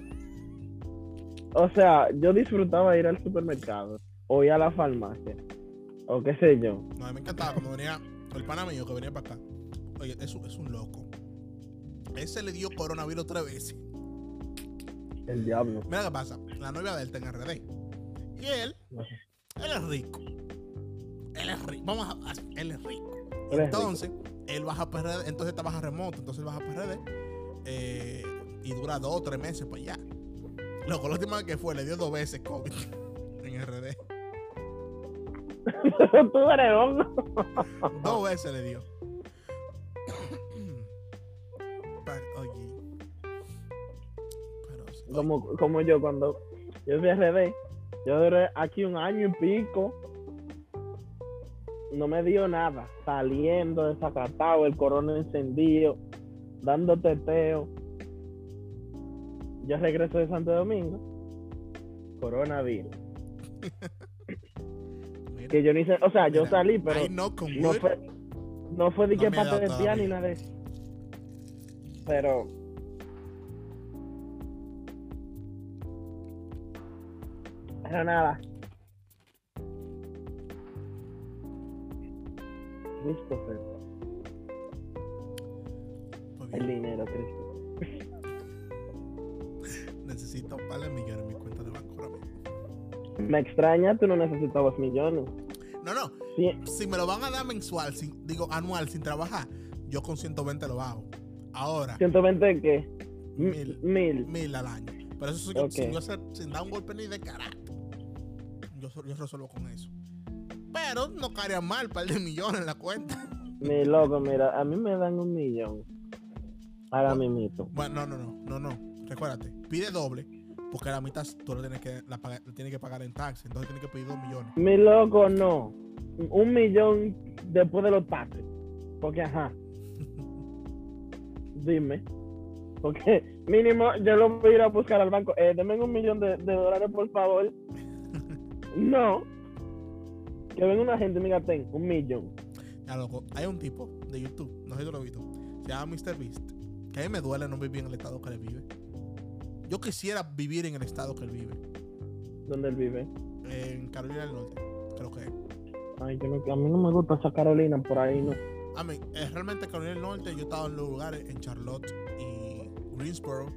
O sea, yo disfrutaba ir al supermercado o ir a la farmacia o qué sé yo. No, a mí me encantaba cuando venía el pana mío que venía para acá. Oye, es, un- es un loco. Ese le dio coronavirus tres veces. El diablo. Mira qué pasa. La novia de él está en RD. Y él, él es rico. Él es rico. Vamos a. a- Él es rico. Él es Entonces, él baja PRD. Entonces trabaja remoto. Entonces él baja PRD. eh, y dura dos o tres meses para allá. Loco, la última vez que fue, le dio dos veces COVID en RD. Tú eres. Dos veces le dio. Como, como yo cuando yo fui a RD, yo duré aquí un año y pico. No me dio nada. Saliendo desacatado, el corona encendido, dando teteo. Yo regreso de Santo Domingo. Coronavirus. Que yo ni sé, o sea, yo mira, salí, pero no fue, no fue de No que parte de pie ni nada de eso. Pero. Pero nada. Christopher, el dinero, Christopher. necesito un par de millones en mi cuenta de banco ahora mismo. Me extraña, tú no necesitabas millones. No, no. Sí, Si me lo van a dar mensual, sin, digo anual, sin trabajar, yo con 120 lo hago. Ahora, 120 qué? Mil. Mil. mil al año. Pero eso sin, yo hacer- sin dar un golpe ni de carajo. Yo, yo resuelvo con eso. Pero no caería mal, par de millones en la cuenta. Mi loco, mira, a mí me dan un millón. Ahora mismo. Bueno, no, no, no, no, no. Recuérdate, pide doble, porque la mitad tú la tienes que, la, paga- la tienes que pagar en taxes. Entonces tienes que pedir dos millones. Mi loco, no. Un millón después de los taxes. Porque, ajá. Dime. Porque mínimo yo lo voy a ir a buscar al banco. Eh, denme un millón de, de dólares, por favor. No. Que venga una gente diga, ten, un millón. Ya, loco, hay un tipo de YouTube, no sé si tú lo has visto, se llama MrBeast, que a mí me duele no vivir en el estado que él vive. Yo quisiera vivir en el estado que él vive, ¿Dónde él vive? en Carolina del Norte, creo que es. Ay, yo no, a mí no me gusta esa Carolina por ahí, ¿no? A mí, es realmente Carolina del Norte, yo he estado en los lugares, en Charlotte y Greensboro,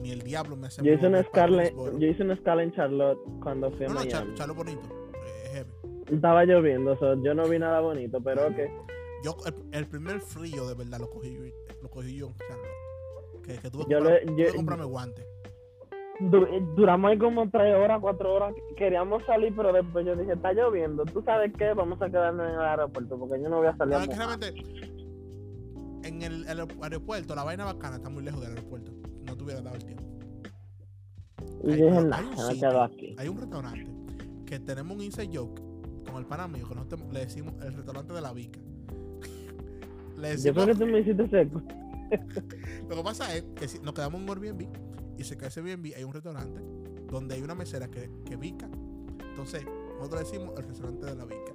ni el diablo me hace Yo hice, una escala, yo hice una escala en Charlotte cuando fui a No, no, Miami. Charlotte bonito, eh. Estaba lloviendo, so, yo no vi nada bonito, pero ok. Yo, el, el primer frío de verdad lo cogí, yo- lo cogí yo en Charlotte. Que, que tuve que Yo comprar- le- tuve yo- que comprarme guantes. Du- duramos ahí como tres horas, cuatro horas. Queríamos salir, pero después yo dije, está lloviendo. ¿Tú sabes qué? Vamos a quedarnos en el aeropuerto porque yo no voy a salir No, a es que mojar". realmente en el, el aeropuerto, la vaina bacana está muy lejos del aeropuerto. Te hubiera dado el tiempo. Y Hay- dije, hay un sitio, aquí. Hay un restaurante que tenemos un inside joke con el pana mío que nosotros le decimos el restaurante de la Vica. le Yo creo que tú me hiciste seco. Lo que pasa es que si nos quedamos en un Airbnb y se cae ese Airbnb, hay un restaurante donde hay una mesera que, que Vica. Entonces, nosotros decimos el restaurante de la Vica.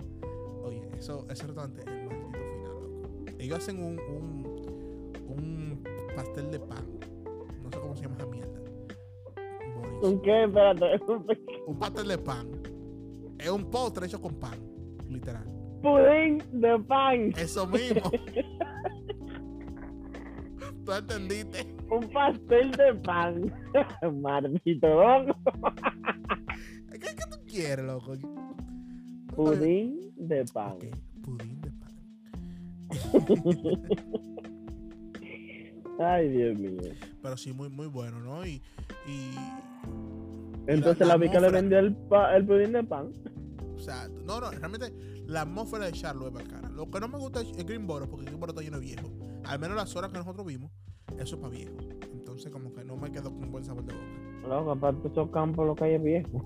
Oye, eso, ese restaurante es el maldito final, loco. Ellos hacen un, un, un pastel de pan. No sé cómo se llama esa mierda. ¿Un qué? Espérate. Un pastel de pan. Es un postre hecho con pan. Literal. Pudín de pan. Eso mismo. ¿Tú entendiste? Un pastel de pan. Maldito. hongo. ¿Qué, qué tú quieres, loco? Pudín de pan. Ok, pudín de pan. Ay, Dios mío. Pero sí, muy, muy bueno, ¿no? Y. y Entonces la Vica le vendió el, pa- el pudín de pan. o sea, no, no, realmente la atmósfera de Charlotte es bacana. Lo que no me gusta es Greenboro, porque Greenboro está lleno de viejo. Al menos las horas que nosotros vimos, eso es para viejo. Entonces, como que no me quedo con buen sabor de boca. Loco, aparte esos campos, lo que hay es viejo.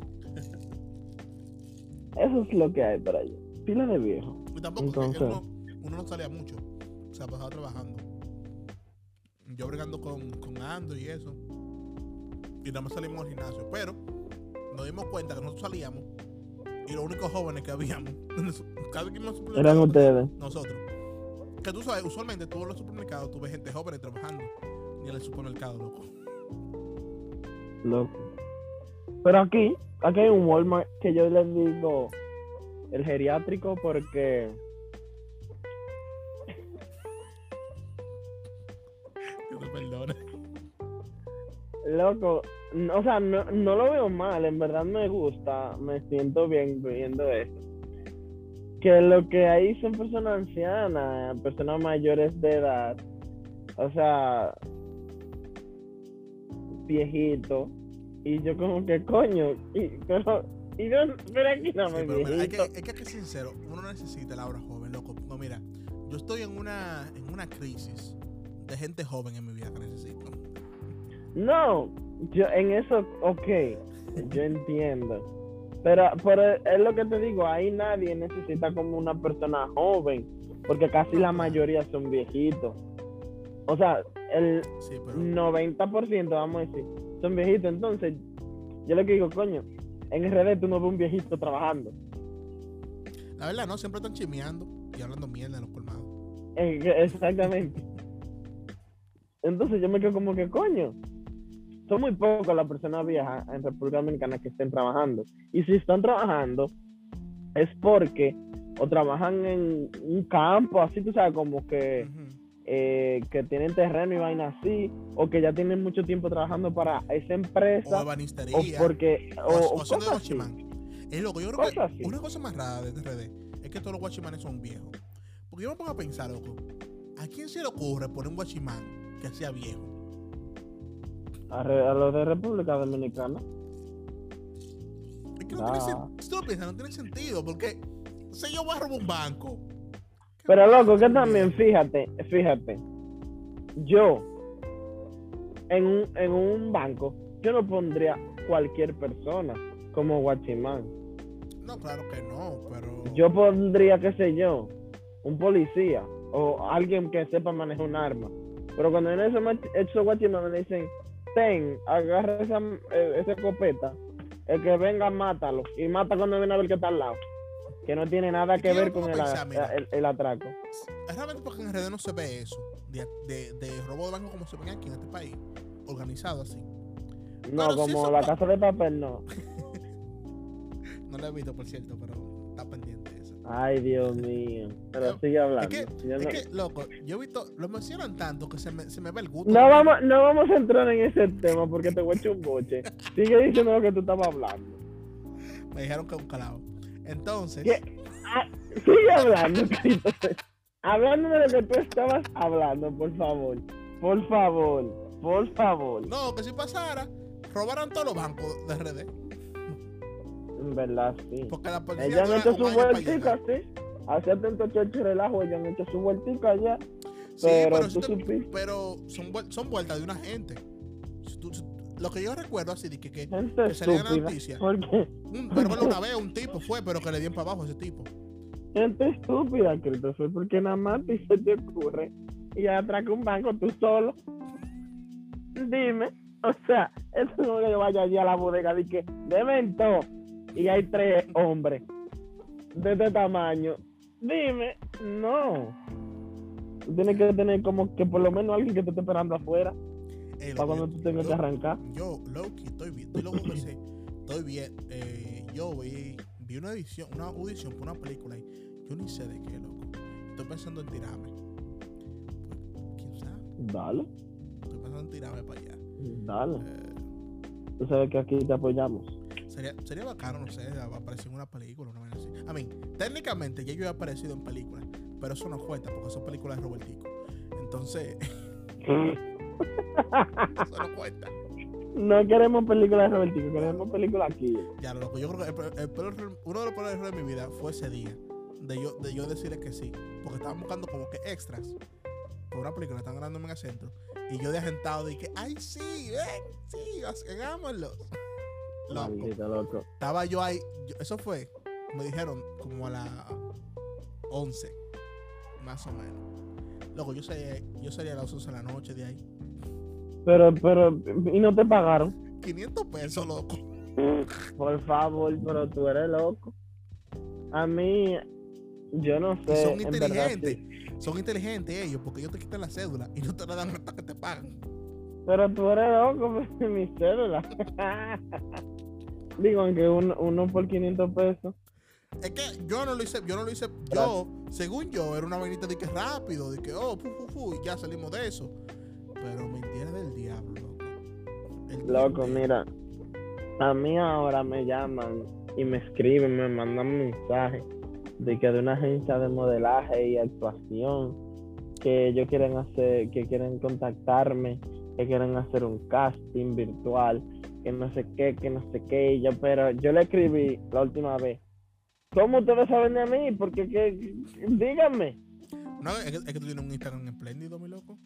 Eso es lo que hay por allá. Pila de viejo. Y tampoco Entonces- uno, uno no salía mucho. O sea, pasaba trabajando. Yo bregando con, con Ando y eso. Y nada más salimos al gimnasio. Pero nos dimos cuenta que nosotros salíamos y los únicos jóvenes que habíamos, cada más Eran ustedes. nosotros. Que tú sabes, usualmente tú en los supermercados tú ves gente joven trabajando. Ni en el supermercado, loco. Loco. Pero aquí, aquí hay un Walmart que yo les digo el geriátrico porque Perdone. Loco, o sea, no, no lo veo mal, en verdad me gusta, me siento bien viendo eso. Que lo que hay son personas ancianas, personas mayores de edad, o sea, viejitos, y yo como que coño, y, pero, y yo, pero aquí no Sí, me pero mira, hay, que, viejito. hay que ser sincero, uno necesita la hora joven, loco. No, mira, yo estoy en una, en una crisis de gente joven en mi vida que necesito. No, yo en eso, ok, yo entiendo. Pero, pero es lo que te digo, ahí nadie necesita como una persona joven, porque casi la mayoría son viejitos. O sea, el Sí, pero 90%, vamos a decir, son viejitos. Entonces, yo lo que digo, coño, en RD tú no ves un viejito trabajando. la verdad, no, siempre están chimeando y hablando mierda en los colmados. Eh, Exactamente. Entonces yo me quedo como que, coño, son muy pocas las personas viejas en República Dominicana que estén trabajando. Y si están trabajando, es porque o trabajan en un campo, así tú sabes, como que, eh, que tienen terreno y vaina así, o que ya tienen mucho tiempo trabajando para esa O empresa, de o banistería. porque, o, o, o o son de cosas guachimán. Es loco, yo creo que así. una cosa más rara de TRD es que todos los guachimanes son viejos. Porque yo me pongo a pensar, loco, ¿a quién se le ocurre poner un guachimán que sea viejo? A, re- a los de República Dominicana. Es que no tiene Ah. sen- si tú lo piensas, no tiene sentido, porque si yo voy a robar un banco. ¿qué Pero loco, que también, fíjate, fíjate, yo en un, en un banco, yo no pondría cualquier persona como guachimán. No, claro que no, pero. Yo pondría, qué sé yo, un policía o alguien que sepa manejar un arma. Pero cuando en esos, esos guachimanes me dicen, ten, agarra esa, eh, esa escopeta, el que venga, mátalo. Y mata cuando viene a ver que está al lado. Que no tiene nada que ver con el, el- el atraco. Es realmente porque en RD no se ve eso, de, de, de robo de banco como se ven aquí en este país, organizado así. No, Pero como la pa- casa de papel, no. No lo he visto, por cierto, pero está pendiente. Ay, Dios mío. Pero Yo- sigue hablando. Es que, Yo es no, que, loco, yo he visto, lo mencionan tanto que se me, se me ve el gusto. no vamos, no vamos a entrar en ese tema porque te voy a echar un boche. Sigue diciendo lo que tú estabas hablando. Me dijeron que un calado. Entonces. Ah, sigue hablando. Hablando de lo que tú estabas hablando, por favor. Por favor. Por favor. no, que si pasara, robaran todos los bancos de RD. En verdad, sí. Porque la policía Ellas han hecho su vueltica, sí. Hace tanto chocho y relajo, ellas han hecho su vueltica ya. Sí, pero pero, tú te- pero son, son vueltas de una gente. Tú- lo que yo recuerdo así de que, que Gente que salía la estúpida. noticia. Porque un, pero bueno, una vez un tipo fue, pero que le dieron para abajo a ese tipo. gente estúpida, Christopher, porque nada más ti se te ocurre y atraca un banco tú solo. Dime, o sea, eso no yo vaya allí a la bodega de que todo y hay tres hombres de este tamaño. Dime, no. Tú tienes que tener como que por lo menos alguien que te esté esperando afuera Ey, para cuando yo- tú tengas que arrancar. Yo, Loki, estoy bien. Estoy loco que sé. Estoy bien. Eh, yo vi, vi una edición, una audición por una película y yo ni sé de qué, loco. Estoy pensando en tirarme. ¿Quién sabe? Dale, Estoy pensando en tirarme para allá. dale. Eh, Tú sabes que aquí te apoyamos. Sería, sería bacano, no sé, aparecer en una película, una así. A mí, técnicamente ya yo he aparecido en películas, pero eso no cuenta porque son películas de Robertico. Entonces, eso no cuenta. No queremos películas de Robertico, queremos películas aquí. Ya, lo loco, yo creo que el uno de los peores errores de mi vida fue ese día. De yo, de yo decirle que sí. Porque estaban buscando como que extras. Por una película, están grabando en el centro. Y yo de agentado dije, ay, sí, ven, sí, hagámoslo. Loco. Maldito loco. Estaba yo ahí. yo- eso fue, me dijeron, como a las 11. Más o menos. Loco, yo salía, yo salía a las 11 de la noche de ahí. Pero, pero, y no te pagaron. 500 pesos, loco. Por favor, pero tú eres loco. A mí, yo no Y sé. son verdad, inteligentes. sí. Son inteligentes ellos porque ellos te quitan la cédula y no te la dan hasta que te pagan. Pero tú eres loco, mi cédula. Digo, aunque uno, uno por 500 pesos. Es que yo no lo hice, yo no lo hice, yo, según yo, era una vainita de que rápido, de que, oh, fu, fu, fu, y ya salimos de eso. Pero mentira del diablo, loco. El Loco, mira. A mí ahora me llaman y me escriben, me mandan mensajes de que de una agencia de modelaje y actuación que ellos quieren hacer, que quieren contactarme, que quieren hacer un casting virtual, que no sé qué, que no sé qué, y yo, pero yo le escribí la última vez. ¿Cómo ustedes saben de mí? Porque que, díganme. No, es que, es que tú tienes un Instagram espléndido, mi loco.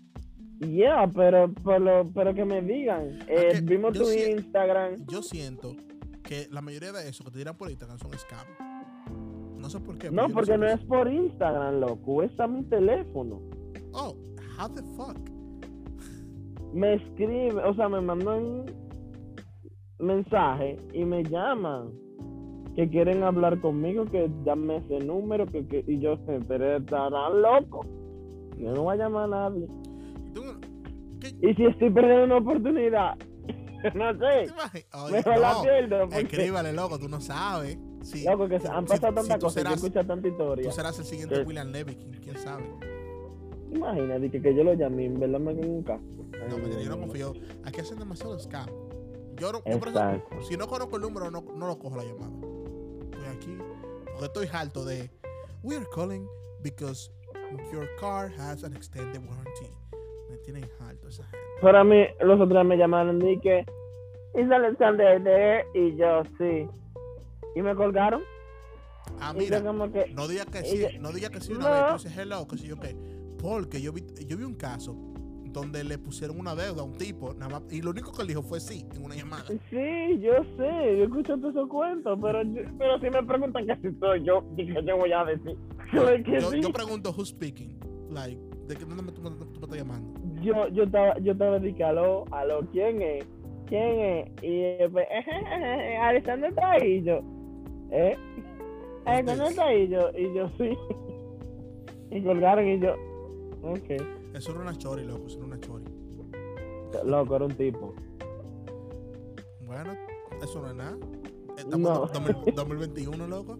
Yeah, pero, pero, pero que me digan. Eh, que vimos tu Instagram. Yo siento que la mayoría de eso que te tiran por Instagram son scam. No sé por qué. No, porque no es por Instagram, loco. Es a mi teléfono. Oh, how the fuck? Me escribe, o sea, me mandan mensaje y me llaman que quieren hablar conmigo, que llame ese número, que, que- y yo sé, pero estarán loco. Yo no voy a llamar a nadie. Tú- ¿qué- Y si estoy perdiendo una oportunidad, no ¿Te sé? Oye, mejor la pierdo. Porque, escríbale, loco, tú no sabes. Sí, loco, que se- han pasado si tantas tú cosas, serás- tanta tú historia. serás el siguiente. William Levy, ¿quién, quién sabe? Imagínate que, que yo lo llame, y en verdad me hagan un caso. No, mentira, yo no confío. Aquí hacen demasiado scam. Yo, no, yo por Exacto. si no conozco el número, no, no lo cojo la llamada. Estoy aquí porque estoy harto de We are calling because your car has an extended warranty. Me tienen harto esa gente. Para mí, los otros me llamaron y que es Alexander de y yo sí. Y me colgaron. Ah, mira, que, no diga que sí, no diga que sí una No. vez, dices hello, que sí, yo. Porque yo vi, yo vi un caso donde le pusieron una deuda a un tipo, nada más, y lo único que él dijo fue sí en una llamada. sí, yo sé, yo escucho todos esos cuentos, pero, yo- pero si me preguntan que si soy yo, yo voy a decir que Yo, sí. yo pregunto who's speaking, like, ¿de qué dónde me, tú, me- tú me estás llamando? Yo, yo estaba, yo estaba que aló, aló, ¿quién es? ¿Quién es? Y después, Alexander está ahí, yo, ¿eh? Alexander está ahí, y yo, y yo sí. Y colgaron y yo, ok. Eso era una chori, loco, eso era una chori. Loco, era un tipo. Bueno, eso no es nada. Estamos No. en 2000 2021, loco.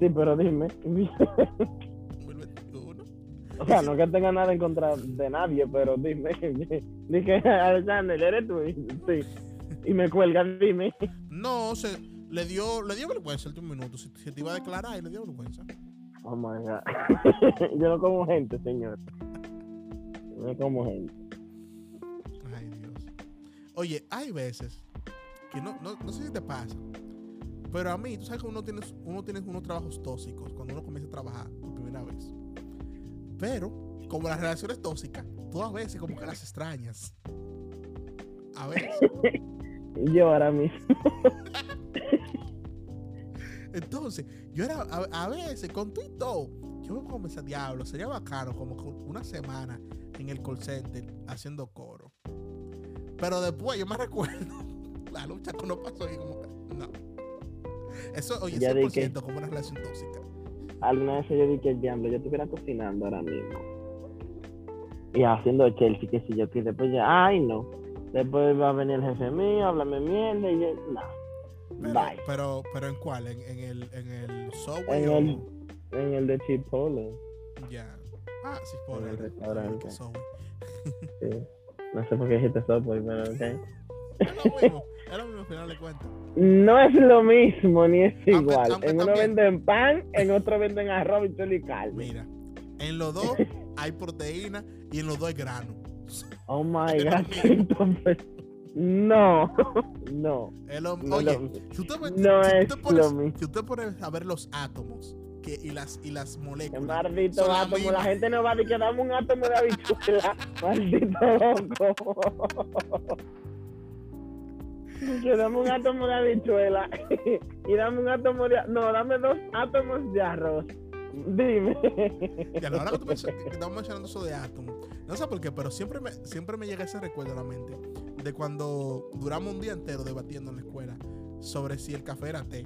Sí, pero dime. 2021. O sea, no que tenga nada en contra de nadie, pero dime. Dije, Alexander, ¿eres tú? Sí. Y me cuelgan, dime. No, se, le dio, le dio vergüenza el último minuto. Se, se te iba a declarar y le dio vergüenza. Oh my God. Yo no como gente, señor. No como gente. Ay, Dios. Oye, hay veces que no, no, no sé si te pasa, pero a mí, tú sabes que uno tiene, uno tiene unos trabajos tóxicos cuando uno comienza a trabajar por primera vez. Pero, como las relaciones tóxicas, tú a veces como que las extrañas. A veces. Yo ahora mismo. Entonces, yo era, a, a veces, con tú y todo, yo pensar, diablo, sería bacano como una semana en el call center haciendo coro. Pero después yo me recuerdo la lucha que uno pasó y como no. Eso, oye, Ya di 100% que- como una relación tóxica. Alguna vez yo dije, el diablo, yo estuviera cocinando ahora mismo. Y haciendo Chelsea, que si yo que después ya, ay no. Después va a venir el jefe mío, háblame mierda y yo, no. Pero, Bye. pero, pero ¿en cuál? ¿En, en el, en el Subway En o...? el- En el de Chipotle. Ya. Ah, sí, por En el restaurante. Sí. No sé por qué dijiste Subway, pero ok. Es lo mismo, es lo mismo al final de cuentas. No es lo mismo, ni es igual. aunque en uno también- venden pan, en otro venden arroz, y y carne. Mira, en los dos hay proteína y en los dos hay grano. Oh my god, entonces. No, no. Oye, lo- si usted, no si es usted pones- lo mismo. si usted pone a ver los átomos que, y, las, y las moléculas. maldito son átomo. La gente no va a decir que dame un átomo de habichuela. maldito loco. Que dame un átomo de habichuela. y dame un átomo de. No, dame dos átomos de arroz. Dime. Y a la hora que, tú que estamos mencionando eso de átomos, no sé por qué, pero siempre me, siempre me llega ese recuerdo a la mente de cuando duramos un día entero debatiendo en la escuela sobre si el café era té.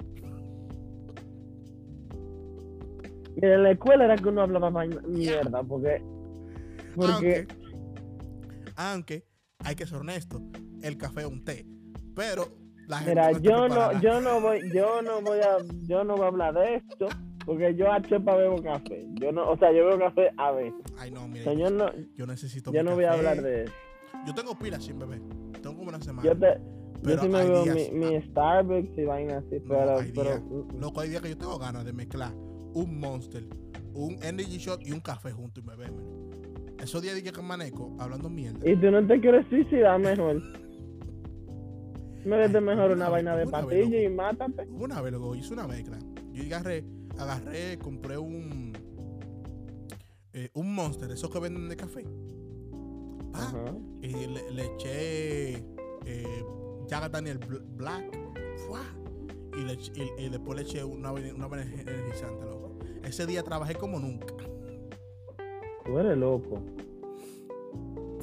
En la escuela era que uno hablaba vaina- mierda, porque. Porque. Aunque, aunque hay que ser honesto, el café es un té. Pero la gente Mira, no yo no, yo no voy, yo no voy a, yo no voy a hablar de esto, porque yo a Chepa bebo café. Yo no, o sea, yo bebo café a veces. Ay, no, mira, Señor, no, yo necesito yo no voy a hablar de eso. Yo tengo pilas sin beber. Tengo como una semana. Yo te, yo Pero sí me días- mi, mi Starbucks y vaina así, No, pero, hay pero días. Loco, hay días que yo tengo ganas de mezclar un Monster, un Energy Shot y un café junto y beberme. Esos días dije que manejo hablando mierda. y tú no te quieres suicidar mejor. Métete mejor una Una vaina de patilla y mátate. Una vez luego hice una mezcla. Yo agarré, agarré, compré un eh, un Monster, esos que venden de café. Pa, y le, le eché eh, Jack Daniel Bl- Black. ¡fua! Y, le y- y después le eché una, vaina- una energizante, loco. Ese día trabajé como nunca. Tú eres loco.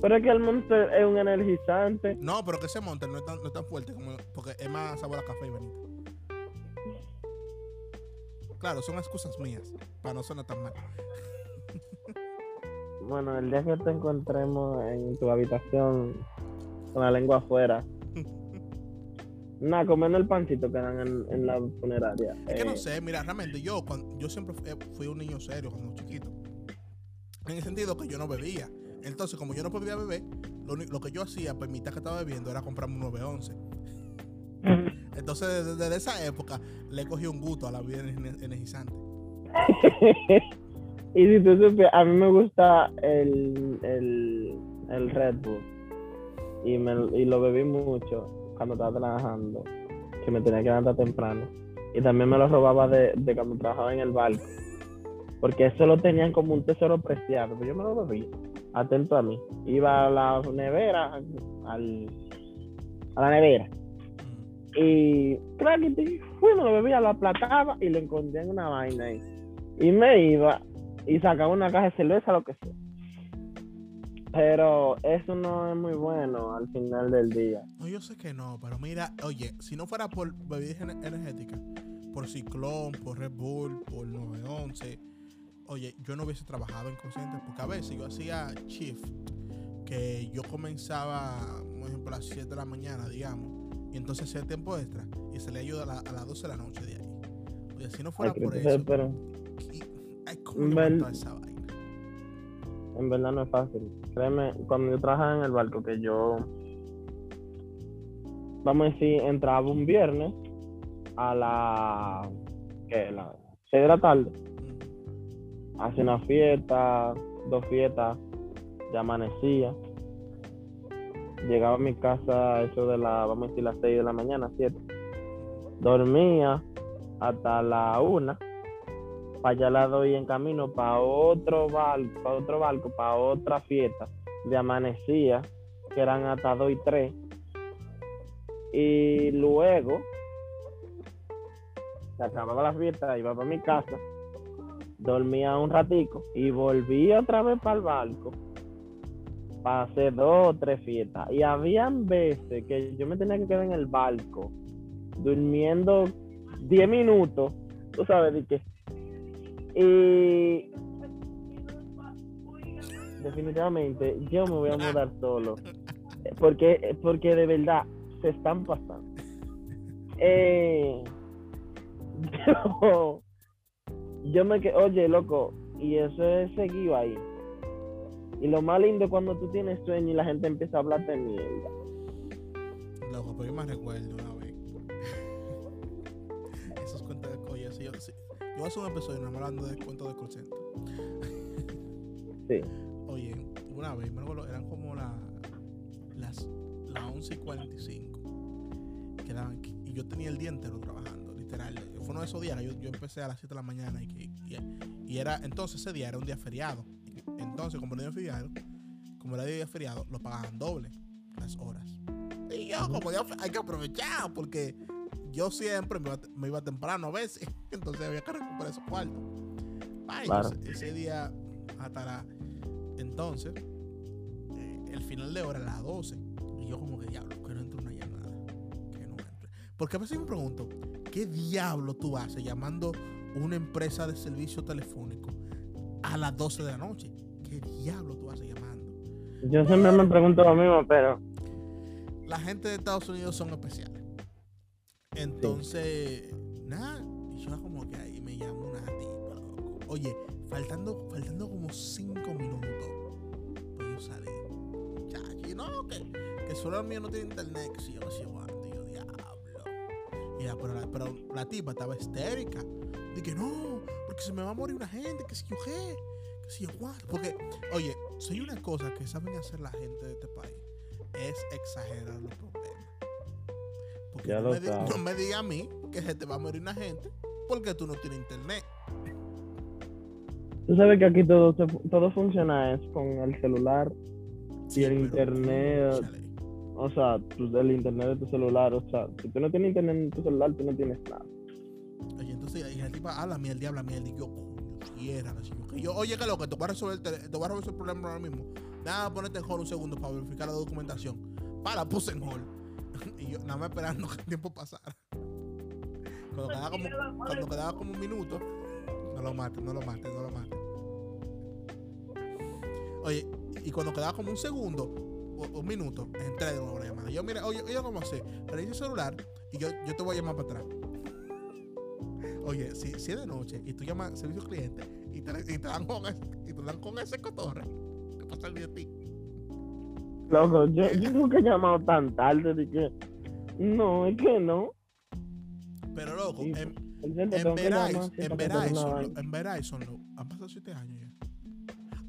Pero es que el Monster es un energizante. No, pero que ese Monster no es tan, no es tan fuerte como. Porque es más sabor a café y vainita. Claro, son excusas mías. Para no sonar tan mal. Bueno, el día que te encontremos en tu habitación con la lengua afuera. Nada, comiendo el pancito que dan en, en la funeraria. Es que no Eh, sé, mira, realmente yo, cuando, yo siempre fui, fui un niño serio cuando chiquito. En el sentido que yo no bebía. Entonces, como yo no podía beber, lo, que yo hacía, pues mitad que estaba bebiendo, era comprarme un 911. Entonces, desde, desde esa época, le cogí un gusto a la vida ener- energizante. y si tú supieras, a mí me gusta el, el, el Red Bull. Y, me, y lo bebí mucho cuando estaba trabajando, que me tenía que levantar temprano. Y también me lo robaba de, cuando trabajaba en el barco. Porque eso lo tenían como un tesoro preciado. Pero yo me lo bebía. Atento a mí. Iba a la nevera, al, a la nevera. Y claro que fui, me lo bebía, lo aplataba y lo escondía en una vaina ahí. Y me iba y sacaba una caja de cerveza, lo que sea. Pero eso no es muy bueno al final del día. No, yo sé que no, pero mira, oye, si no fuera por bebidas ener- energéticas, por Ciclón, por Red Bull, por 911, oye, yo no hubiese trabajado en Consciente, porque a veces yo hacía shift, que yo comenzaba, por ejemplo, a las 7 de la mañana, digamos, y entonces hacía tiempo extra, y se le ayuda a, la- a las 12 de la noche de ahí. Oye, si no Ay, fuera que por eso, pero ay, ¿cómo esa? En verdad no es fácil. Créeme, cuando yo trabajaba en el barco, que yo, vamos a decir, entraba un viernes a la, ¿qué? La 6 de la tarde. Mm. hace una fiesta, dos fiestas, ya amanecía. Llegaba a mi casa eso de la, vamos a decir, las 6 de la mañana, 7. Dormía hasta la 1. Para allá la doy en camino para otro barco, para otro barco, para otra fiesta de amanecía, que eran hasta 2 y 3. Y luego se acababa la fiesta, iba para mi casa dormía un ratico y volví otra vez para el barco para hacer dos o tres fiestas. Y habían veces que yo me tenía que quedar en el barco durmiendo 10 minutos, tú sabes de qué. Y definitivamente yo me voy a mudar solo. Porque, porque de verdad se están pasando. Eh, yo, yo me quedé, oye, loco, y eso es seguido ahí. Y lo más lindo cuando tú tienes sueño y la gente empieza a hablarte de mierda. Loco, pero yo me recuerdo yo voy a hacer un episodio no hablando de cuentos de crucento. Sí. Oye, una vez, me recuerdo, eran como la, las, las 11 y 45. Quedaban, y yo tenía el día entero trabajando, literal. Fue uno de esos días yo, yo empecé a las 7 de la mañana y, que- y, y era, entonces ese día era un día feriado. Entonces, como era día feriado, como era día feriado, lo pagaban doble las horas. Y yo, como ya hay que aprovechar, porque yo siempre me iba, me iba temprano a veces, entonces había que recuperar esos cuartos. Ay, Claro. ese, ese día hasta la. Entonces, eh, el final de hora a las 12. Y yo, como que diablo, que no entre una llamada. Que no entre. Porque a veces me pregunto, ¿qué diablo tú haces llamando una empresa de servicio telefónico a las 12 de la noche? ¿Qué diablo tú haces llamando? Yo siempre me pregunto lo mismo, pero La gente de Estados Unidos son especiales. Entonces, nada, y yo como que ahí me llamo una tipa, loco. Oye, faltando, faltando como 5 minutos, pues yo salí. Chacho, y no, que, que el celular mío no tiene internet, que si yo no sé cuánto, yo, diablo. Y ya, pero, la, pero la tipa estaba histérica. Dije, no, porque se me va a morir una gente, que si yo qué, que si yo cuánto. Porque, oye, si hay una cosa que saben hacer la gente de este país, es exagerar los problemas. Ya no, lo me sabes. no me diga a mí que se te va a morir una gente porque tú no tienes internet. tú sabes que aquí todo, todo funciona es con el celular, Sí, el internet- o sea, tu- el internet de tu celular, o sea, si tú no tienes internet en tu celular, tú no tienes nada. Oye, entonces y la tipa habla mierda, habla mierda. Y yo, cierra, que yo, oye, que lo que te voy a resolver te voy a resolver el problema ahora mismo. Nada, ponerte en hold un segundo para verificar la documentación. Para, puse en hold. y yo, nada más esperando que el tiempo pasara. Cuando quedaba como, cuando quedaba como un minuto, no lo mates, no lo mates, no lo mates. Oye, y cuando quedaba como un segundo, o un minuto, entré de nuevo la llamada. Yo, mira, oye, oye, ¿cómo sé? Revisé el celular y yo, yo te voy a llamar para atrás. Oye, si, si es de noche y tú llamas servicio cliente y te, y te dan con ese, y te dan con ese cotorre, te pasa el día a ti. Loco, yo, yo nunca he llamado tan tarde de que, no, es que no. Pero loco, Sí, en, en Verizon, en Verizon, en Verizon, han pasado siete años ya.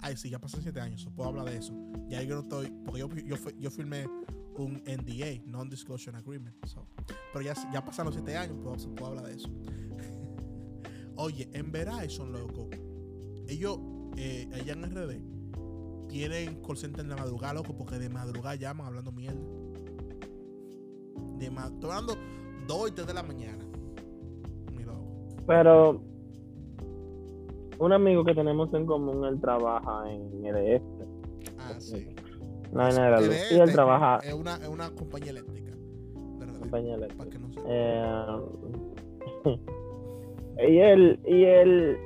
Ay, sí, ya pasan siete años, puedo hablar de eso. Ya yo no estoy, porque yo, yo, yo firmé un NDA, Non-Disclosure Agreement. so, pero ya, ya pasaron siete años, puedo, puedo hablar de eso. Oye, en Verizon, loco, ellos, eh, allá en RD, tienen call center en la madrugada, loco, porque de madrugada llaman hablando mierda. De ma- estoy hablando 2 y 3 de la mañana. Mi loco. Pero un amigo que tenemos en común, él trabaja en EDF, Ah, sí. la vaina de la luz. Y él trabaja Es una, es una compañía eléctrica. compañía eléctrica. Para que no se. Eh, y él, y él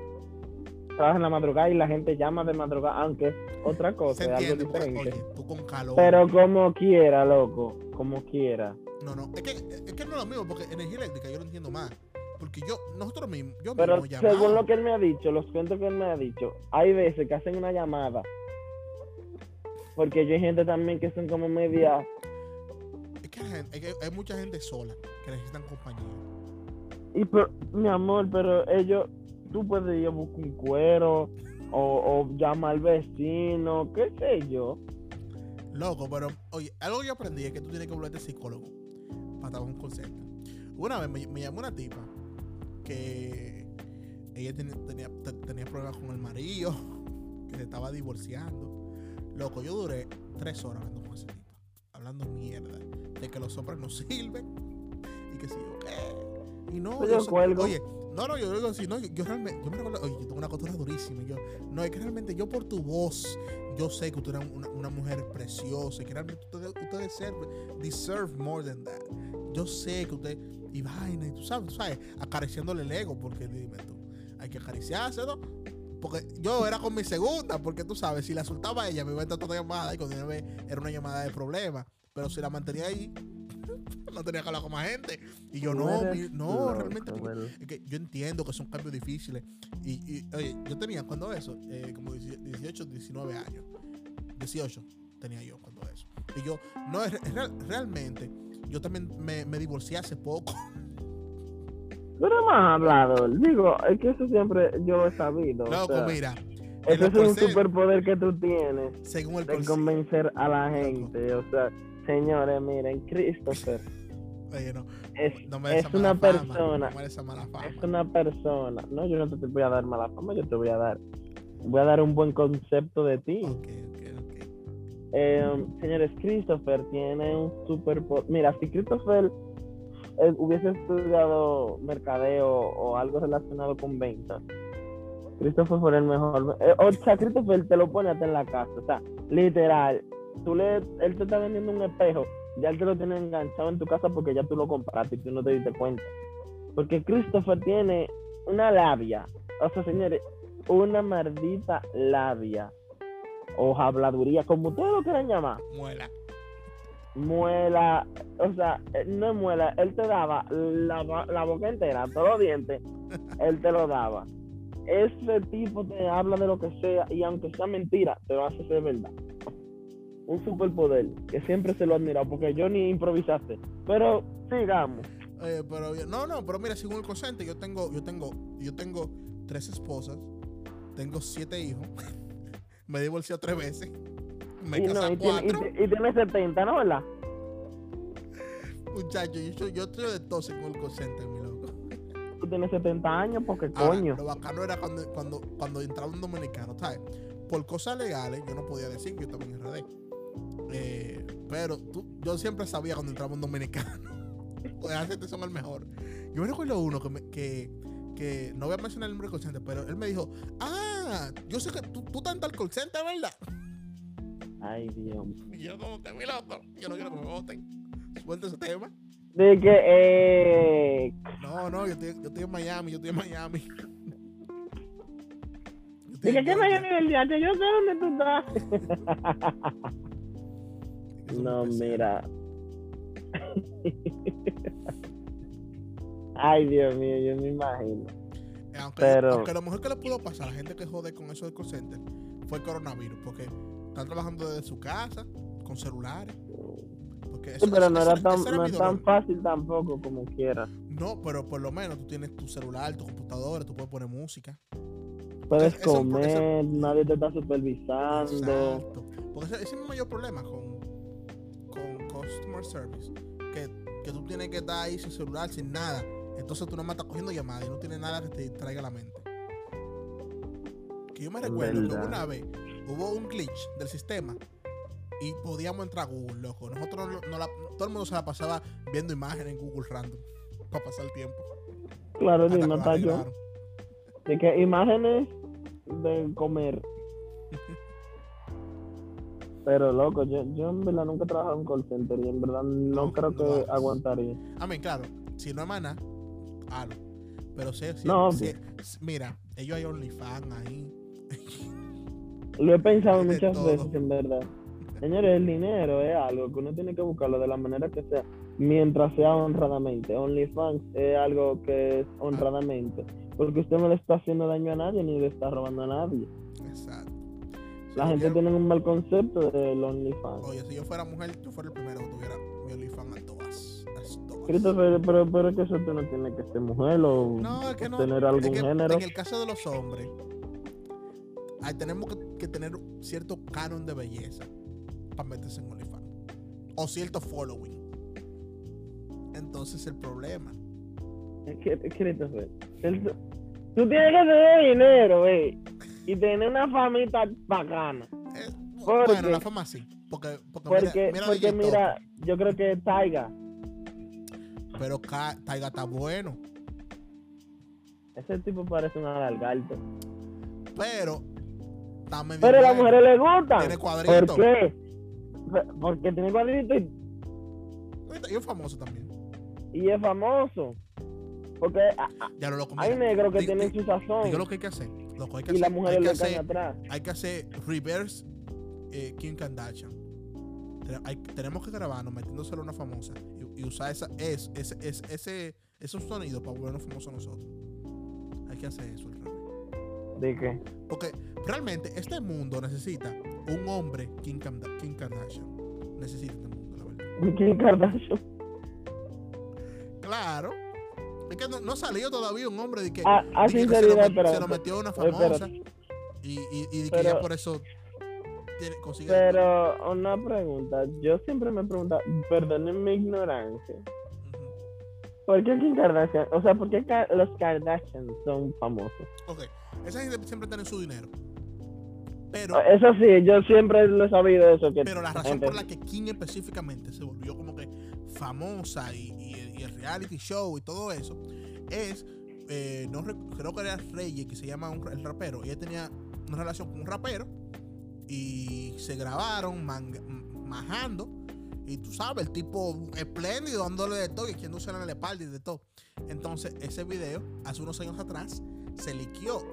trabaja en la madrugada y la gente llama de madrugada, aunque otra cosa, se algo porque, diferente. oye, tú con calor. Pero como quiera, loco, como quiera. No, no, es que, es que no es lo mismo, porque energía eléctrica yo lo entiendo más. Porque yo, nosotros mismos, yo Pero mismo llamaba. según lo que él me ha dicho, los cuentos que él me ha dicho, hay veces que hacen una llamada. Porque yo hay gente también que son como media. Es que, gente- es que hay mucha gente sola que necesitan compañía. Y pero, mi amor, pero ellos, tú puedes ir a buscar un cuero o, o llama al vecino, qué sé yo. Loco, pero oye, algo que yo aprendí es que tú tienes que volverte psicólogo para en un center. Una vez me, llamó una tipa que ella tenía, tenía, te- tenía problemas con el marido, que se estaba divorciando. Loco, yo duré tres horas hablando con esa tipa, hablando mierda, de que los hombres no sirven y que si yo qué. Y no, yo yo soy- cuelgo. oye, no, no, yo digo así, no, yo, yo realmente, yo me recuerdo, oye, yo tengo una costura durísima. Yo, no, es que realmente yo por tu voz, yo sé que usted es una, una mujer preciosa y que realmente usted, usted deserve, deserve more than that. Yo sé que usted, y vaina, y tú sabes, tú sabes, acariciándole el ego, porque dime tú, hay que acariciarse, ¿no? Porque yo era con mi segunda, porque tú sabes, si la soltaba a ella, me iba a entrar otra llamada y cuando era una llamada de problema. Pero si la mantenía ahí, no tenía que hablar con más gente. Y yo, no, mi- no, realmente. porque- es que yo entiendo que son cambios difíciles. Y, y, oye, yo tenía cuando eso, eh, como 18, 19 años. 18 tenía yo cuando eso. Y yo, no, es, es real- realmente, yo también me, me divorcié hace poco. Tú eres más hablador. Digo, es que eso siempre yo lo he sabido. o Loco, sea, mira, los es un superpoder que tú tienes según el de convencer a la Loco. gente. O sea, señores, miren, Christopher Oye, no, es, no me des es una fama, persona. No mala fama. Es una persona. No, yo no te voy a dar mala fama, yo te voy a dar. Voy a dar un buen concepto de ti. Eh, señores, Christopher tiene un super... Mira, si Christopher eh, hubiese estudiado mercadeo o algo relacionado con ventas, Christopher fuera el mejor. eh, o sea, Christopher te lo pone hasta en la casa. O sea, literal. Tú le, él te está vendiendo un espejo. Ya él te lo tiene enganchado en tu casa porque ya tú lo compraste y tú no te diste cuenta. Porque Christopher tiene una labia. O sea, señores, una maldita labia. O habladuría, como ustedes lo quieran llamar. Muela. Muela, o sea, eh, no es muela, él te daba la, la boca entera, todos los dientes, él te lo daba. Ese tipo te habla de lo que sea y aunque sea mentira, te va a hacer ser verdad. Un superpoder que siempre se lo he admirado porque yo ni improvisaste. Pero sigamos. Eh, pero no, no, pero mira, según el consente, yo tengo, yo tengo, yo tengo tres esposas, tengo siete hijos, me he divorciado tres veces, me y, no, casado y, tiene, y, cuatro, y tiene 70, ¿no? ¿Verdad? muchachos, yo, yo estoy de todo según el consente, mi loco. Tú tienes 70 años porque Ahora, coño. lo bacano era cuando, cuando, cuando entraba un dominicano, ¿sabes? Por cosas legales, yo no podía decir que yo estaba en RD. Eh, pero tú- yo siempre sabía cuando entraba un dominicano. Pues esa gente son el mejor. Yo me recuerdo uno que, me- que, que no voy a mencionar el nombre del center, pero él me dijo, ah, yo sé que tú, tú estás en tal call center, ¿verdad? Ay, Dios. Y yo como que, mi loco, yo no quiero que me voten. Suelta ese tema. De que, eh, No, no, yo estoy, yo estoy en Miami, yo estoy en Miami. De que. Miami diario, yo sé dónde tú estás. No, mira. Ay, Dios mío, yo me imagino. Aunque, Pero- aunque lo mejor que le pudo pasar a la gente que jode con eso del call center fue el coronavirus, porque están trabajando desde su casa, con celulares. Sí, eso- pero eso- no eso- era tan, era no es tan fácil tampoco como quieras. No, pero por lo menos tú tienes tu celular, tu computadora, tú puedes poner música. Puedes comer, nadie te está supervisando. Exacto. Porque ese, ese es mi mayor problema con customer service. Que, que tú tienes que estar ahí sin celular, sin nada. Entonces tú no me estás cogiendo llamadas y no tienes nada que te distraiga la mente. Que yo me recuerdo que una vez hubo un glitch del sistema y podíamos entrar a Google, loco. Nosotros no, no la- todo el mundo se la pasaba viendo imágenes en Google random para pasar el tiempo. Claro, Hasta que no está yo. De que imágenes de comer. Pero loco, yo, yo en verdad nunca he trabajado en call center y en verdad no, No, creo no que aguantaría. A mí, claro, si no es maná, halo. Pero sé, si, No, si- si- mira, ellos hay OnlyFans ahí. Lo he pensado muchas todo. veces, en verdad. Señores, el dinero es algo que uno tiene que buscarlo de la manera que sea, mientras sea honradamente. OnlyFans es algo que es honradamente, porque usted no le está haciendo daño a nadie ni le está robando a nadie. Exacto. La gente tiene un mal concepto del OnlyFans. Oye, si yo fuera mujer, yo fuera el primero que tuviera mi OnlyFans a todas. Christopher, pero, pero es que eso tú no tiene que ser mujer o No, es que no. tener es algún que género. En el caso de los hombres, ahí tenemos que, que tener cierto canon de belleza para meterse en OnlyFans. O cierto following. Entonces el problema. Es que, es que Christopher, el- tú tienes que tener dinero, güey, y tener una famita bacana. es- ¿Por bueno, la fama sí. Porque, porque, Porque, mira, mira porque DJ mira, yo creo que Taiga, pero Ka- Taiga está bueno. ese tipo parece un alargarte. Pero medio Pero a las mujeres les gustan. Tiene cuadrito. ¿Por qué? Porque tiene cuadrito y, Y es famoso también. y es famoso. Porque Ya lo loco. hay negros que tienen su sazón Digo lo que hay que hacer. Loco, hay que y hacer, las hay mujeres que le hacer, atrás. hay que hacer reverse eh, Kim Kardashian. Hay- tenemos que grabarnos metiéndoselo a una famosa y, y usar esa, es, ese, ese, ese, esos sonidos para volvernos famosos nosotros. Hay que hacer eso. revés. ¿De qué? Porque realmente este mundo necesita un hombre Kim, Kim Kardashian. Necesita este mundo, la verdad. Kim Kardashian. Claro. Es que no, no ha salido todavía un hombre de que, A, a de que se, lo, pero, se lo metió a una famosa y, y, y de que ya Pero- por eso tiene, consigue. pero una pregunta. Yo siempre me pregunto, perdonen mi ignorancia. ¿Por qué Kim Kardashian? O sea, ¿por qué los Kardashian son famosos? Ok, esa gente siempre tiene su dinero. Pero, Ah, Eso sí, yo siempre lo he sabido eso. Que pero la razón gente- por la que Kim específicamente se volvió como que famosa y, el, reality show y todo eso es, eh, no creo que era Reyes, que se llama un, el rapero. Ella tenía una relación con un rapero y se grabaron majando. Y tú sabes, el tipo espléndido, dándole de todo y echándose en la espalda y de todo. Entonces, ese video, hace unos años atrás, se liqueó.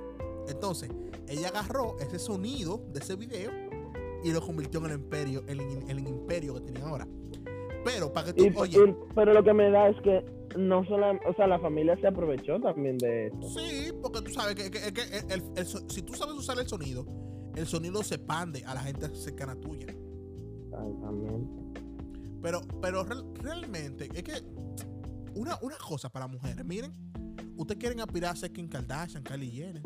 Entonces, ella agarró ese sonido de ese video y lo convirtió en el imperio, en el, el imperio que tienen ahora. Pero para que tú, Y- oye, y- pero lo que me da es que no solo, o sea, la familia se aprovechó también de eso. sí, porque tú sabes que, que- que el- el- el so- si tú sabes usar el sonido, el sonido se pande a la gente cercana tuya. Exactamente. Pero, pero real- realmente, es que una, una cosa para mujeres, miren, ustedes quieren aspirar a ser Kim Kardashian, Kylie Jenner,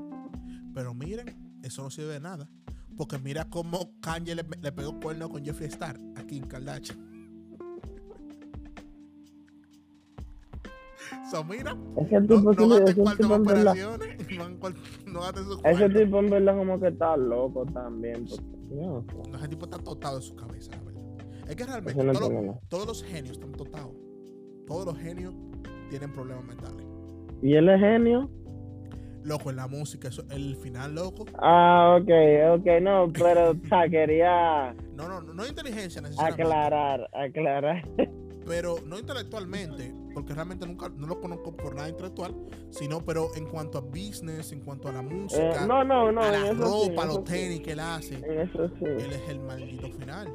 pero miren, eso no sirve de nada. Porque mira cómo Kanye le, le pegó cuerno con Jeffree Star a Kim Kardashian. So, mira, Ese tipo, no cuarto en en operaciones, no, cuarto- gasten su ese tipo en verdad como que está loco también. porque- no, No, ese tipo está totado de su cabeza, la verdad. Es que realmente no todos los genios están totados. Todos los genios tienen problemas mentales. ¿Y él es genio? Loco, en la música, eso, el final, loco. Ah, ok, ok, no, pero o sea, quería No, no, no, no inteligencia necesariamente. aclarar, aclarar. Pero no intelectualmente, porque realmente nunca no lo conozco por nada intelectual, sino pero en cuanto a business, en cuanto a la Eh, música, no, no, no, a la eso sí, ropa, a los sí, tenis que él hace, sí, él es el maldito final.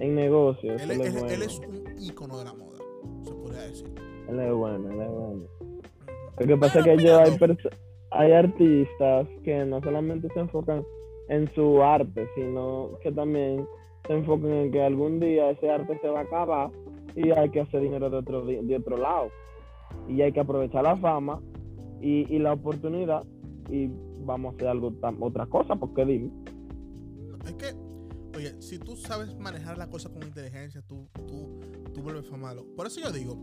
en negocios. Él, Él, es- es él- bueno. él es un ícono de la moda, se podría decir. Él es bueno, él es bueno. Lo que pasa es que yo, hay, hay artistas que no solamente se enfocan en su arte, sino que también se enfocan en que algún día ese arte se va a acabar y hay que hacer dinero de otro, de otro lado. Y hay que aprovechar la fama y, la oportunidad y vamos a hacer algo otra cosa, porque dime. Es que, oye, si tú sabes manejar la cosa con inteligencia, tú, tú, tú vuelves famado. Por eso yo digo,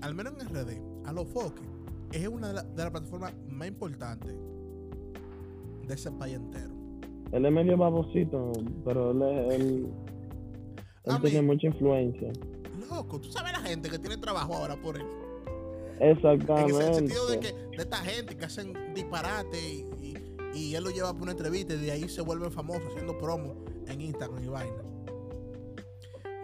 al menos en RD, a los foques, es una de las las plataformas más importantes de ese país entero. Él es medio babosito, pero él, es- él, él tiene mucha influencia. Loco, tú sabes la gente que tiene trabajo ahora por él. Exactamente. En el sentido de que de esta gente que hacen disparate y, y- y él lo lleva por una entrevista y de ahí se vuelven famosos haciendo promo en Instagram y vaina.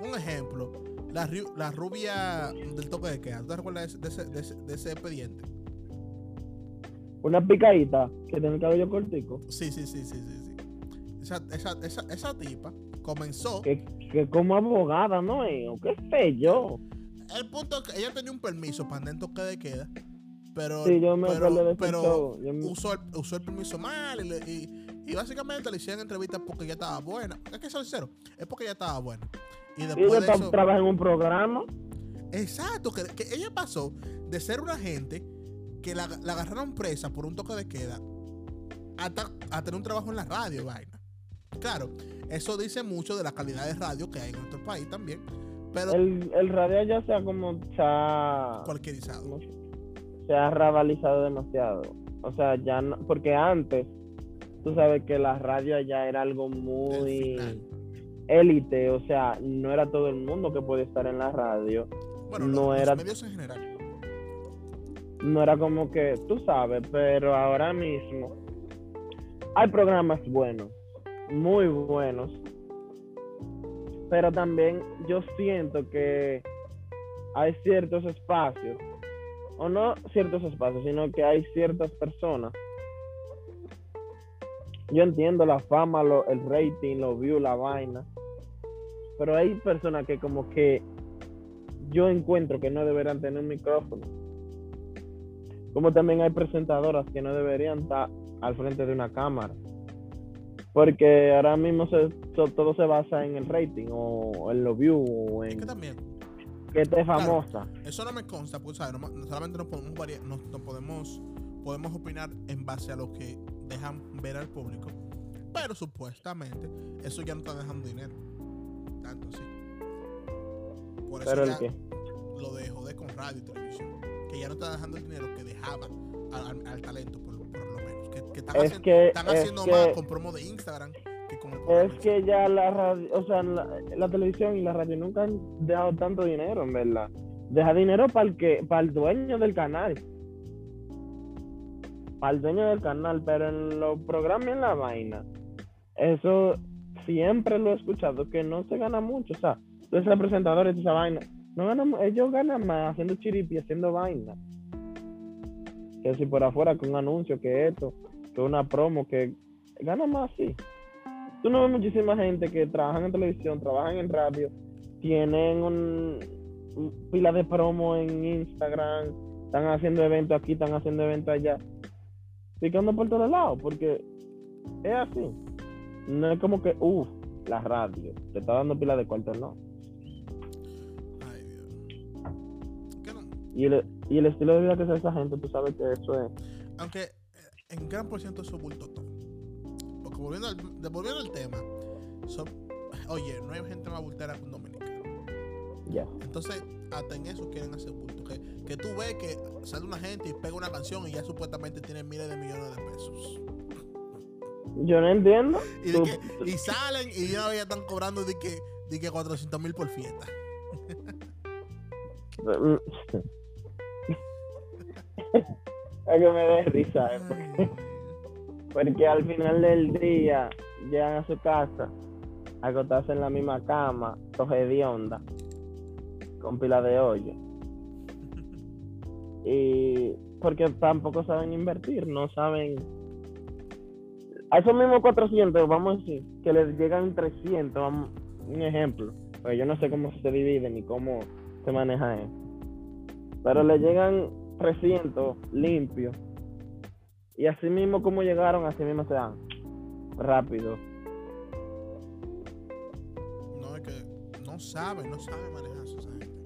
Un ejemplo, la rubia del toque de queda. ¿Tú te recuerdas de ese, de ese- de ese expediente? Una picadita que tiene el cabello cortico. Sí, sí, sí, sí, sí. sí. Esa, esa, esa, esa tipa comenzó. Que, que como abogada, ¿no? es? ¿O qué sé yo? El punto es que ella tenía un permiso para andar en toque de queda. Pero, Sí, yo me pero, de pero. Yo me- usó, el, usó el permiso mal y, le- y- y básicamente le hicieron entrevistas porque ella estaba buena. Es que ser sincero, es porque ella estaba buena. Y después ella de eso, trabaja en un programa. exacto, que, que ella pasó de ser una gente que la, la agarraron presa por un toque de queda hasta a tener un trabajo en la radio, vaina. Claro, eso dice mucho de la calidad de radio que hay en nuestro país también, pero El, el radio ya sea como se ha, cualquierizado. ¿cómo se- se ha rabalizado demasiado. O sea, ya no, porque antes tú sabes que la radio ya era algo muy élite, o sea, no era todo el mundo que podía estar en la radio. Bueno, no los, los era- medios en general. no era como que, tú sabes, pero ahora mismo hay programas buenos, muy buenos, pero también yo siento que hay ciertos espacios, o no ciertos espacios, sino que hay ciertas personas. Yo entiendo la fama, lo- el rating, los views, la vaina, pero hay personas que como que yo encuentro que no deberían tener un micrófono. Como también hay presentadoras que no deberían estar al frente de una cámara. Porque ahora mismo se- todo se basa en el rating o en los views o Es en que también, que esté famosa. eso no me consta, pues, ¿sabes? No, solamente nos podemos, variar- nos- nos podemos, podemos opinar en base a lo que dejan ver al público, pero supuestamente eso ya no está dejando dinero. Tanto así. Por eso Pero el ya que lo de joder con radio y televisión, que ya no está dejando el dinero que dejaba al, al- al talento, por, Que, que están es haciendo, que están es haciendo más que con promo de Instagram que con el es que ya la radio, o sea, la, la televisión y la radio nunca han dejado tanto dinero, en verdad. Deja dinero para el que para el dueño del canal. Para el dueño del canal, pero en los programas y en la vaina, eso siempre lo he escuchado, que no se gana mucho. O sea, tú eres presentador y esa vaina, No ganan, ellos ganan más haciendo chiripi, haciendo vaina. Que si por afuera con un anuncio, que esto, que una promo, que ganan más así. Tú no ves muchísima gente que trabajan en televisión, trabajan en radio, tienen un, pila de promo en Instagram, están haciendo eventos aquí, están haciendo eventos allá, picando por todos lados, porque es así. No es como que, uff, la radio, te está dando pila de cuarto, no. Y el, y el estilo de vida que hace esa gente, tú sabes que eso es. Aunque en gran por ciento eso bulto todo. Porque volviendo al, volviendo al tema, son- oye, no hay gente más bultera que un dominicano. Ya. Entonces, hasta en eso quieren hacer bulto. Que, que tú ves que sale una gente y pega una canción y ya supuestamente tiene miles de millones de pesos. Yo no entiendo. Y, de que- y salen y ya ya están cobrando de que, de que 400 mil por fiesta. que me dé risa. eh, Porque al final del día llegan a su casa, a acostarse en la misma cama, coge de onda, con pila de hoyo. Y porque tampoco saben invertir, no saben. A esos mismos 400, vamos a decir, que les llegan 300, vamos- un ejemplo, porque yo no sé cómo se divide ni cómo se maneja eso. Pero le llegan 300 limpios y así mismo como llegaron, así mismo se dan. Rápido. No, es que no saben, no saben manejarse esa gente.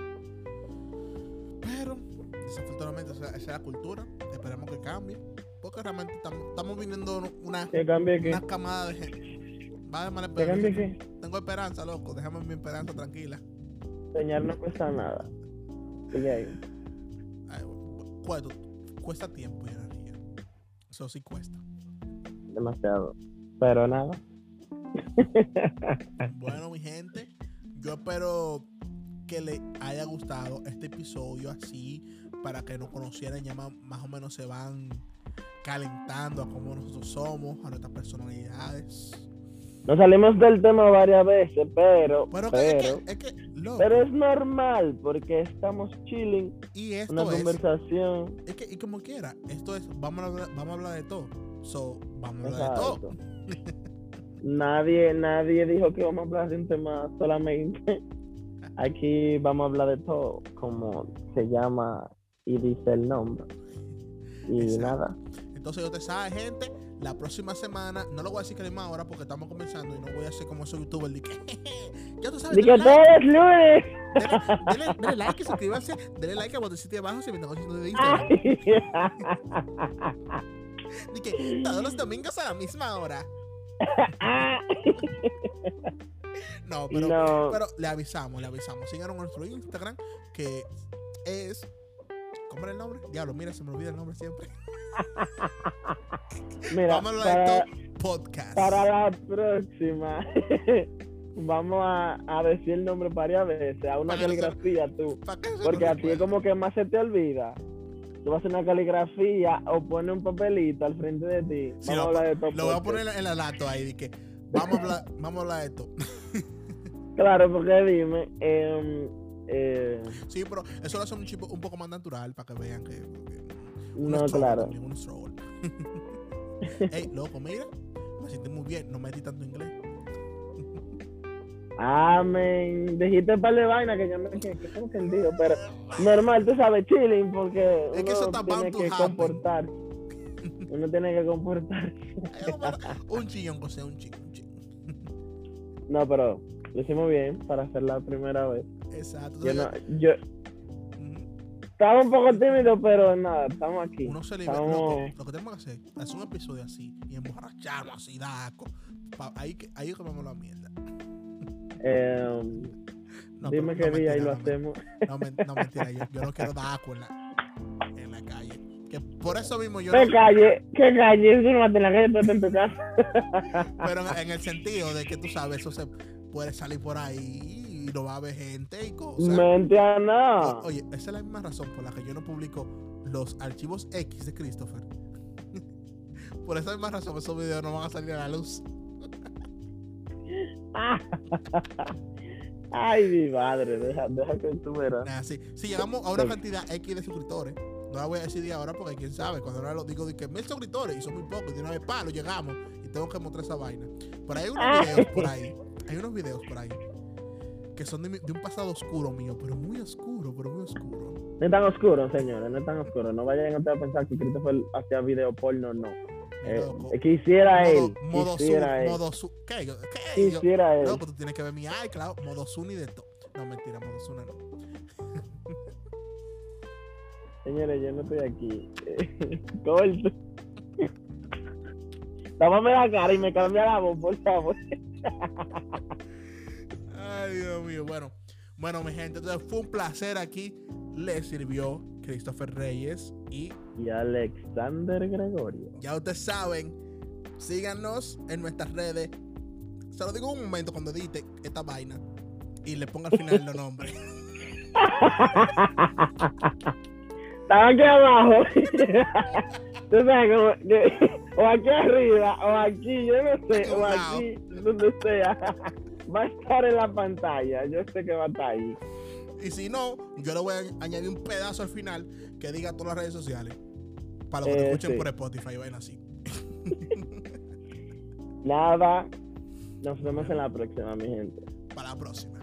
Pero, desafortunadamente, esa, esa es la cultura. Esperemos que cambie. Porque realmente estamos, viniendo una, una camada de gente. Va de mala ¿Qué cambie esperanza. qué? Tengo esperanza, loco. Déjame mi esperanza tranquila. Soñar no cuesta nada. Sigue ahí. Cuesta, tiempo y energía. Eso sí cuesta. Demasiado. Pero nada. Bueno, mi gente, yo espero que les haya gustado este episodio así para que nos conocieran ya más, más o menos se van calentando a cómo nosotros somos, a nuestras personalidades. Nos salimos del tema varias veces, pero, Pero, que- pero, es que, es que, loco, pero es normal porque estamos chilling, y una esto es, conversación. es que, y como quiera, esto es, vamos a hablar, vamos a hablar de todo. So, vamos a hablar de todo. Nadie, nadie dijo que vamos a hablar de un tema solamente. Aquí vamos a hablar de todo, como se llama y dice el nombre. Y Exacto. nada. Entonces, yo te sabe, gente, la próxima semana, no lo voy a decir que misma hora porque estamos comenzando y no voy a hacer como esos youtubers de que, ya tú sabes, Di que dale todo like, es lunes. like suscríbanse, dale like al botoncito de abajo si me están haciendo de Instagram. De que todos los domingos a la misma hora. No, pero, no, pero le avisamos, le avisamos. Síganos en nuestro Instagram que es. ¿Cómo era el nombre? Diablo, mira, se me olvida el nombre siempre. mira, a hablar para, de todo podcast. para la próxima vamos a, a decir el nombre varias veces, a una caligrafía tú, ¿Para qué se porque a ti es como que más se te olvida. Tú vas a hacer una caligrafía o pones un papelito al frente de ti. Sí, vamos lo, a hablar de todo. lo voy a poner en la lato ahí de que vamos a hablar, vamos a hablar de esto. Claro, porque dime, em, eh, Sí, pero eso lo hace un, chico, un poco más natural para que vean que. no, claro. también, unos. Ey, loco, mira, me siento muy bien, no metí tanto inglés. Amén. Dijiste un par de vainas que yo me quedé entendido, pero normal, tú sabes, chilling, porque Es que eso uno tiene que happen. comportarse. Uno tiene que comportarse. Un chillón, José, un chillón, un chillón. No, pero lo hicimos bien para hacer la primera vez. Exacto. Yo, no, yo estaba un poco tímido, pero nada, estamos aquí. uno se libera. Estamos- lo que tenemos que hacer es hacer un episodio así y emborracharnos así, daco. Ahí, ahí es que vamos a la mierda. Em, No, dime pero- qué no, día y mentira, lo no, hacemos. No, no, mentira, yo, yo no quiero dar asco en la, en la calle. Que por eso mismo yo ¿Qué no, calle? ¿Qué calle? Eso no la calle, estás en tu casa. pero en, en el sentido de que tú sabes, eso se puede salir por ahí y no va a haber gente y cosas. Mente a O- nada. Oye, esa es la misma razón por la que yo no publico los archivos X de Christopher. por esa misma razón esos videos no van a salir a la luz. Ay, mi madre, deja, deja que tú verás. Nah, sí. Si llegamos a una cantidad X de suscriptores, no la voy a decir de ahora porque quién sabe, cuando ahora lo digo de que mil suscriptores y son muy pocos, de una vez palo, llegamos y tengo que mostrar esa vaina. Pero hay unos Ay. videos por ahí, hay unos videos por ahí que son de, mi- de un pasado oscuro mío, pero muy oscuro, pero muy oscuro. No es tan oscuro, señores, no es tan oscuro. No vayan ustedes a pensar que Christopher hacía video porno, no. Eh, quisiera modo, él, modo quisiera Zoom, él, modo Zoom. ¿Qué? Yo- ¿Qué? Yo- quisiera él. Loco, tú tienes que ver mi iCloud, modo y de todo. No, mentira, modo Zoom no. Señores, yo no estoy aquí. Corto. Tómame la cara y me cambia la voz, por favor. Ay, Dios mío. Bueno, bueno, mi gente, entonces fue un placer aquí. Le sirvió Christopher Reyes y Y Alexander Gregorio. ya ustedes saben, síganos en nuestras redes. Se lo digo un momento cuando edite esta vaina y le ponga al final los nombres. Estaba aquí abajo. Tú sabes, como que- o aquí arriba, o aquí, yo no sé, o aquí, donde sea. Va a estar en la pantalla. Yo sé que va a estar ahí. Y si no, yo le voy a añadir un pedazo al final que diga todas las redes sociales. Para los que lo Eh, escuchen sí. por Spotify, ven así. Nada. Nos vemos en la próxima, mi gente. Para la próxima.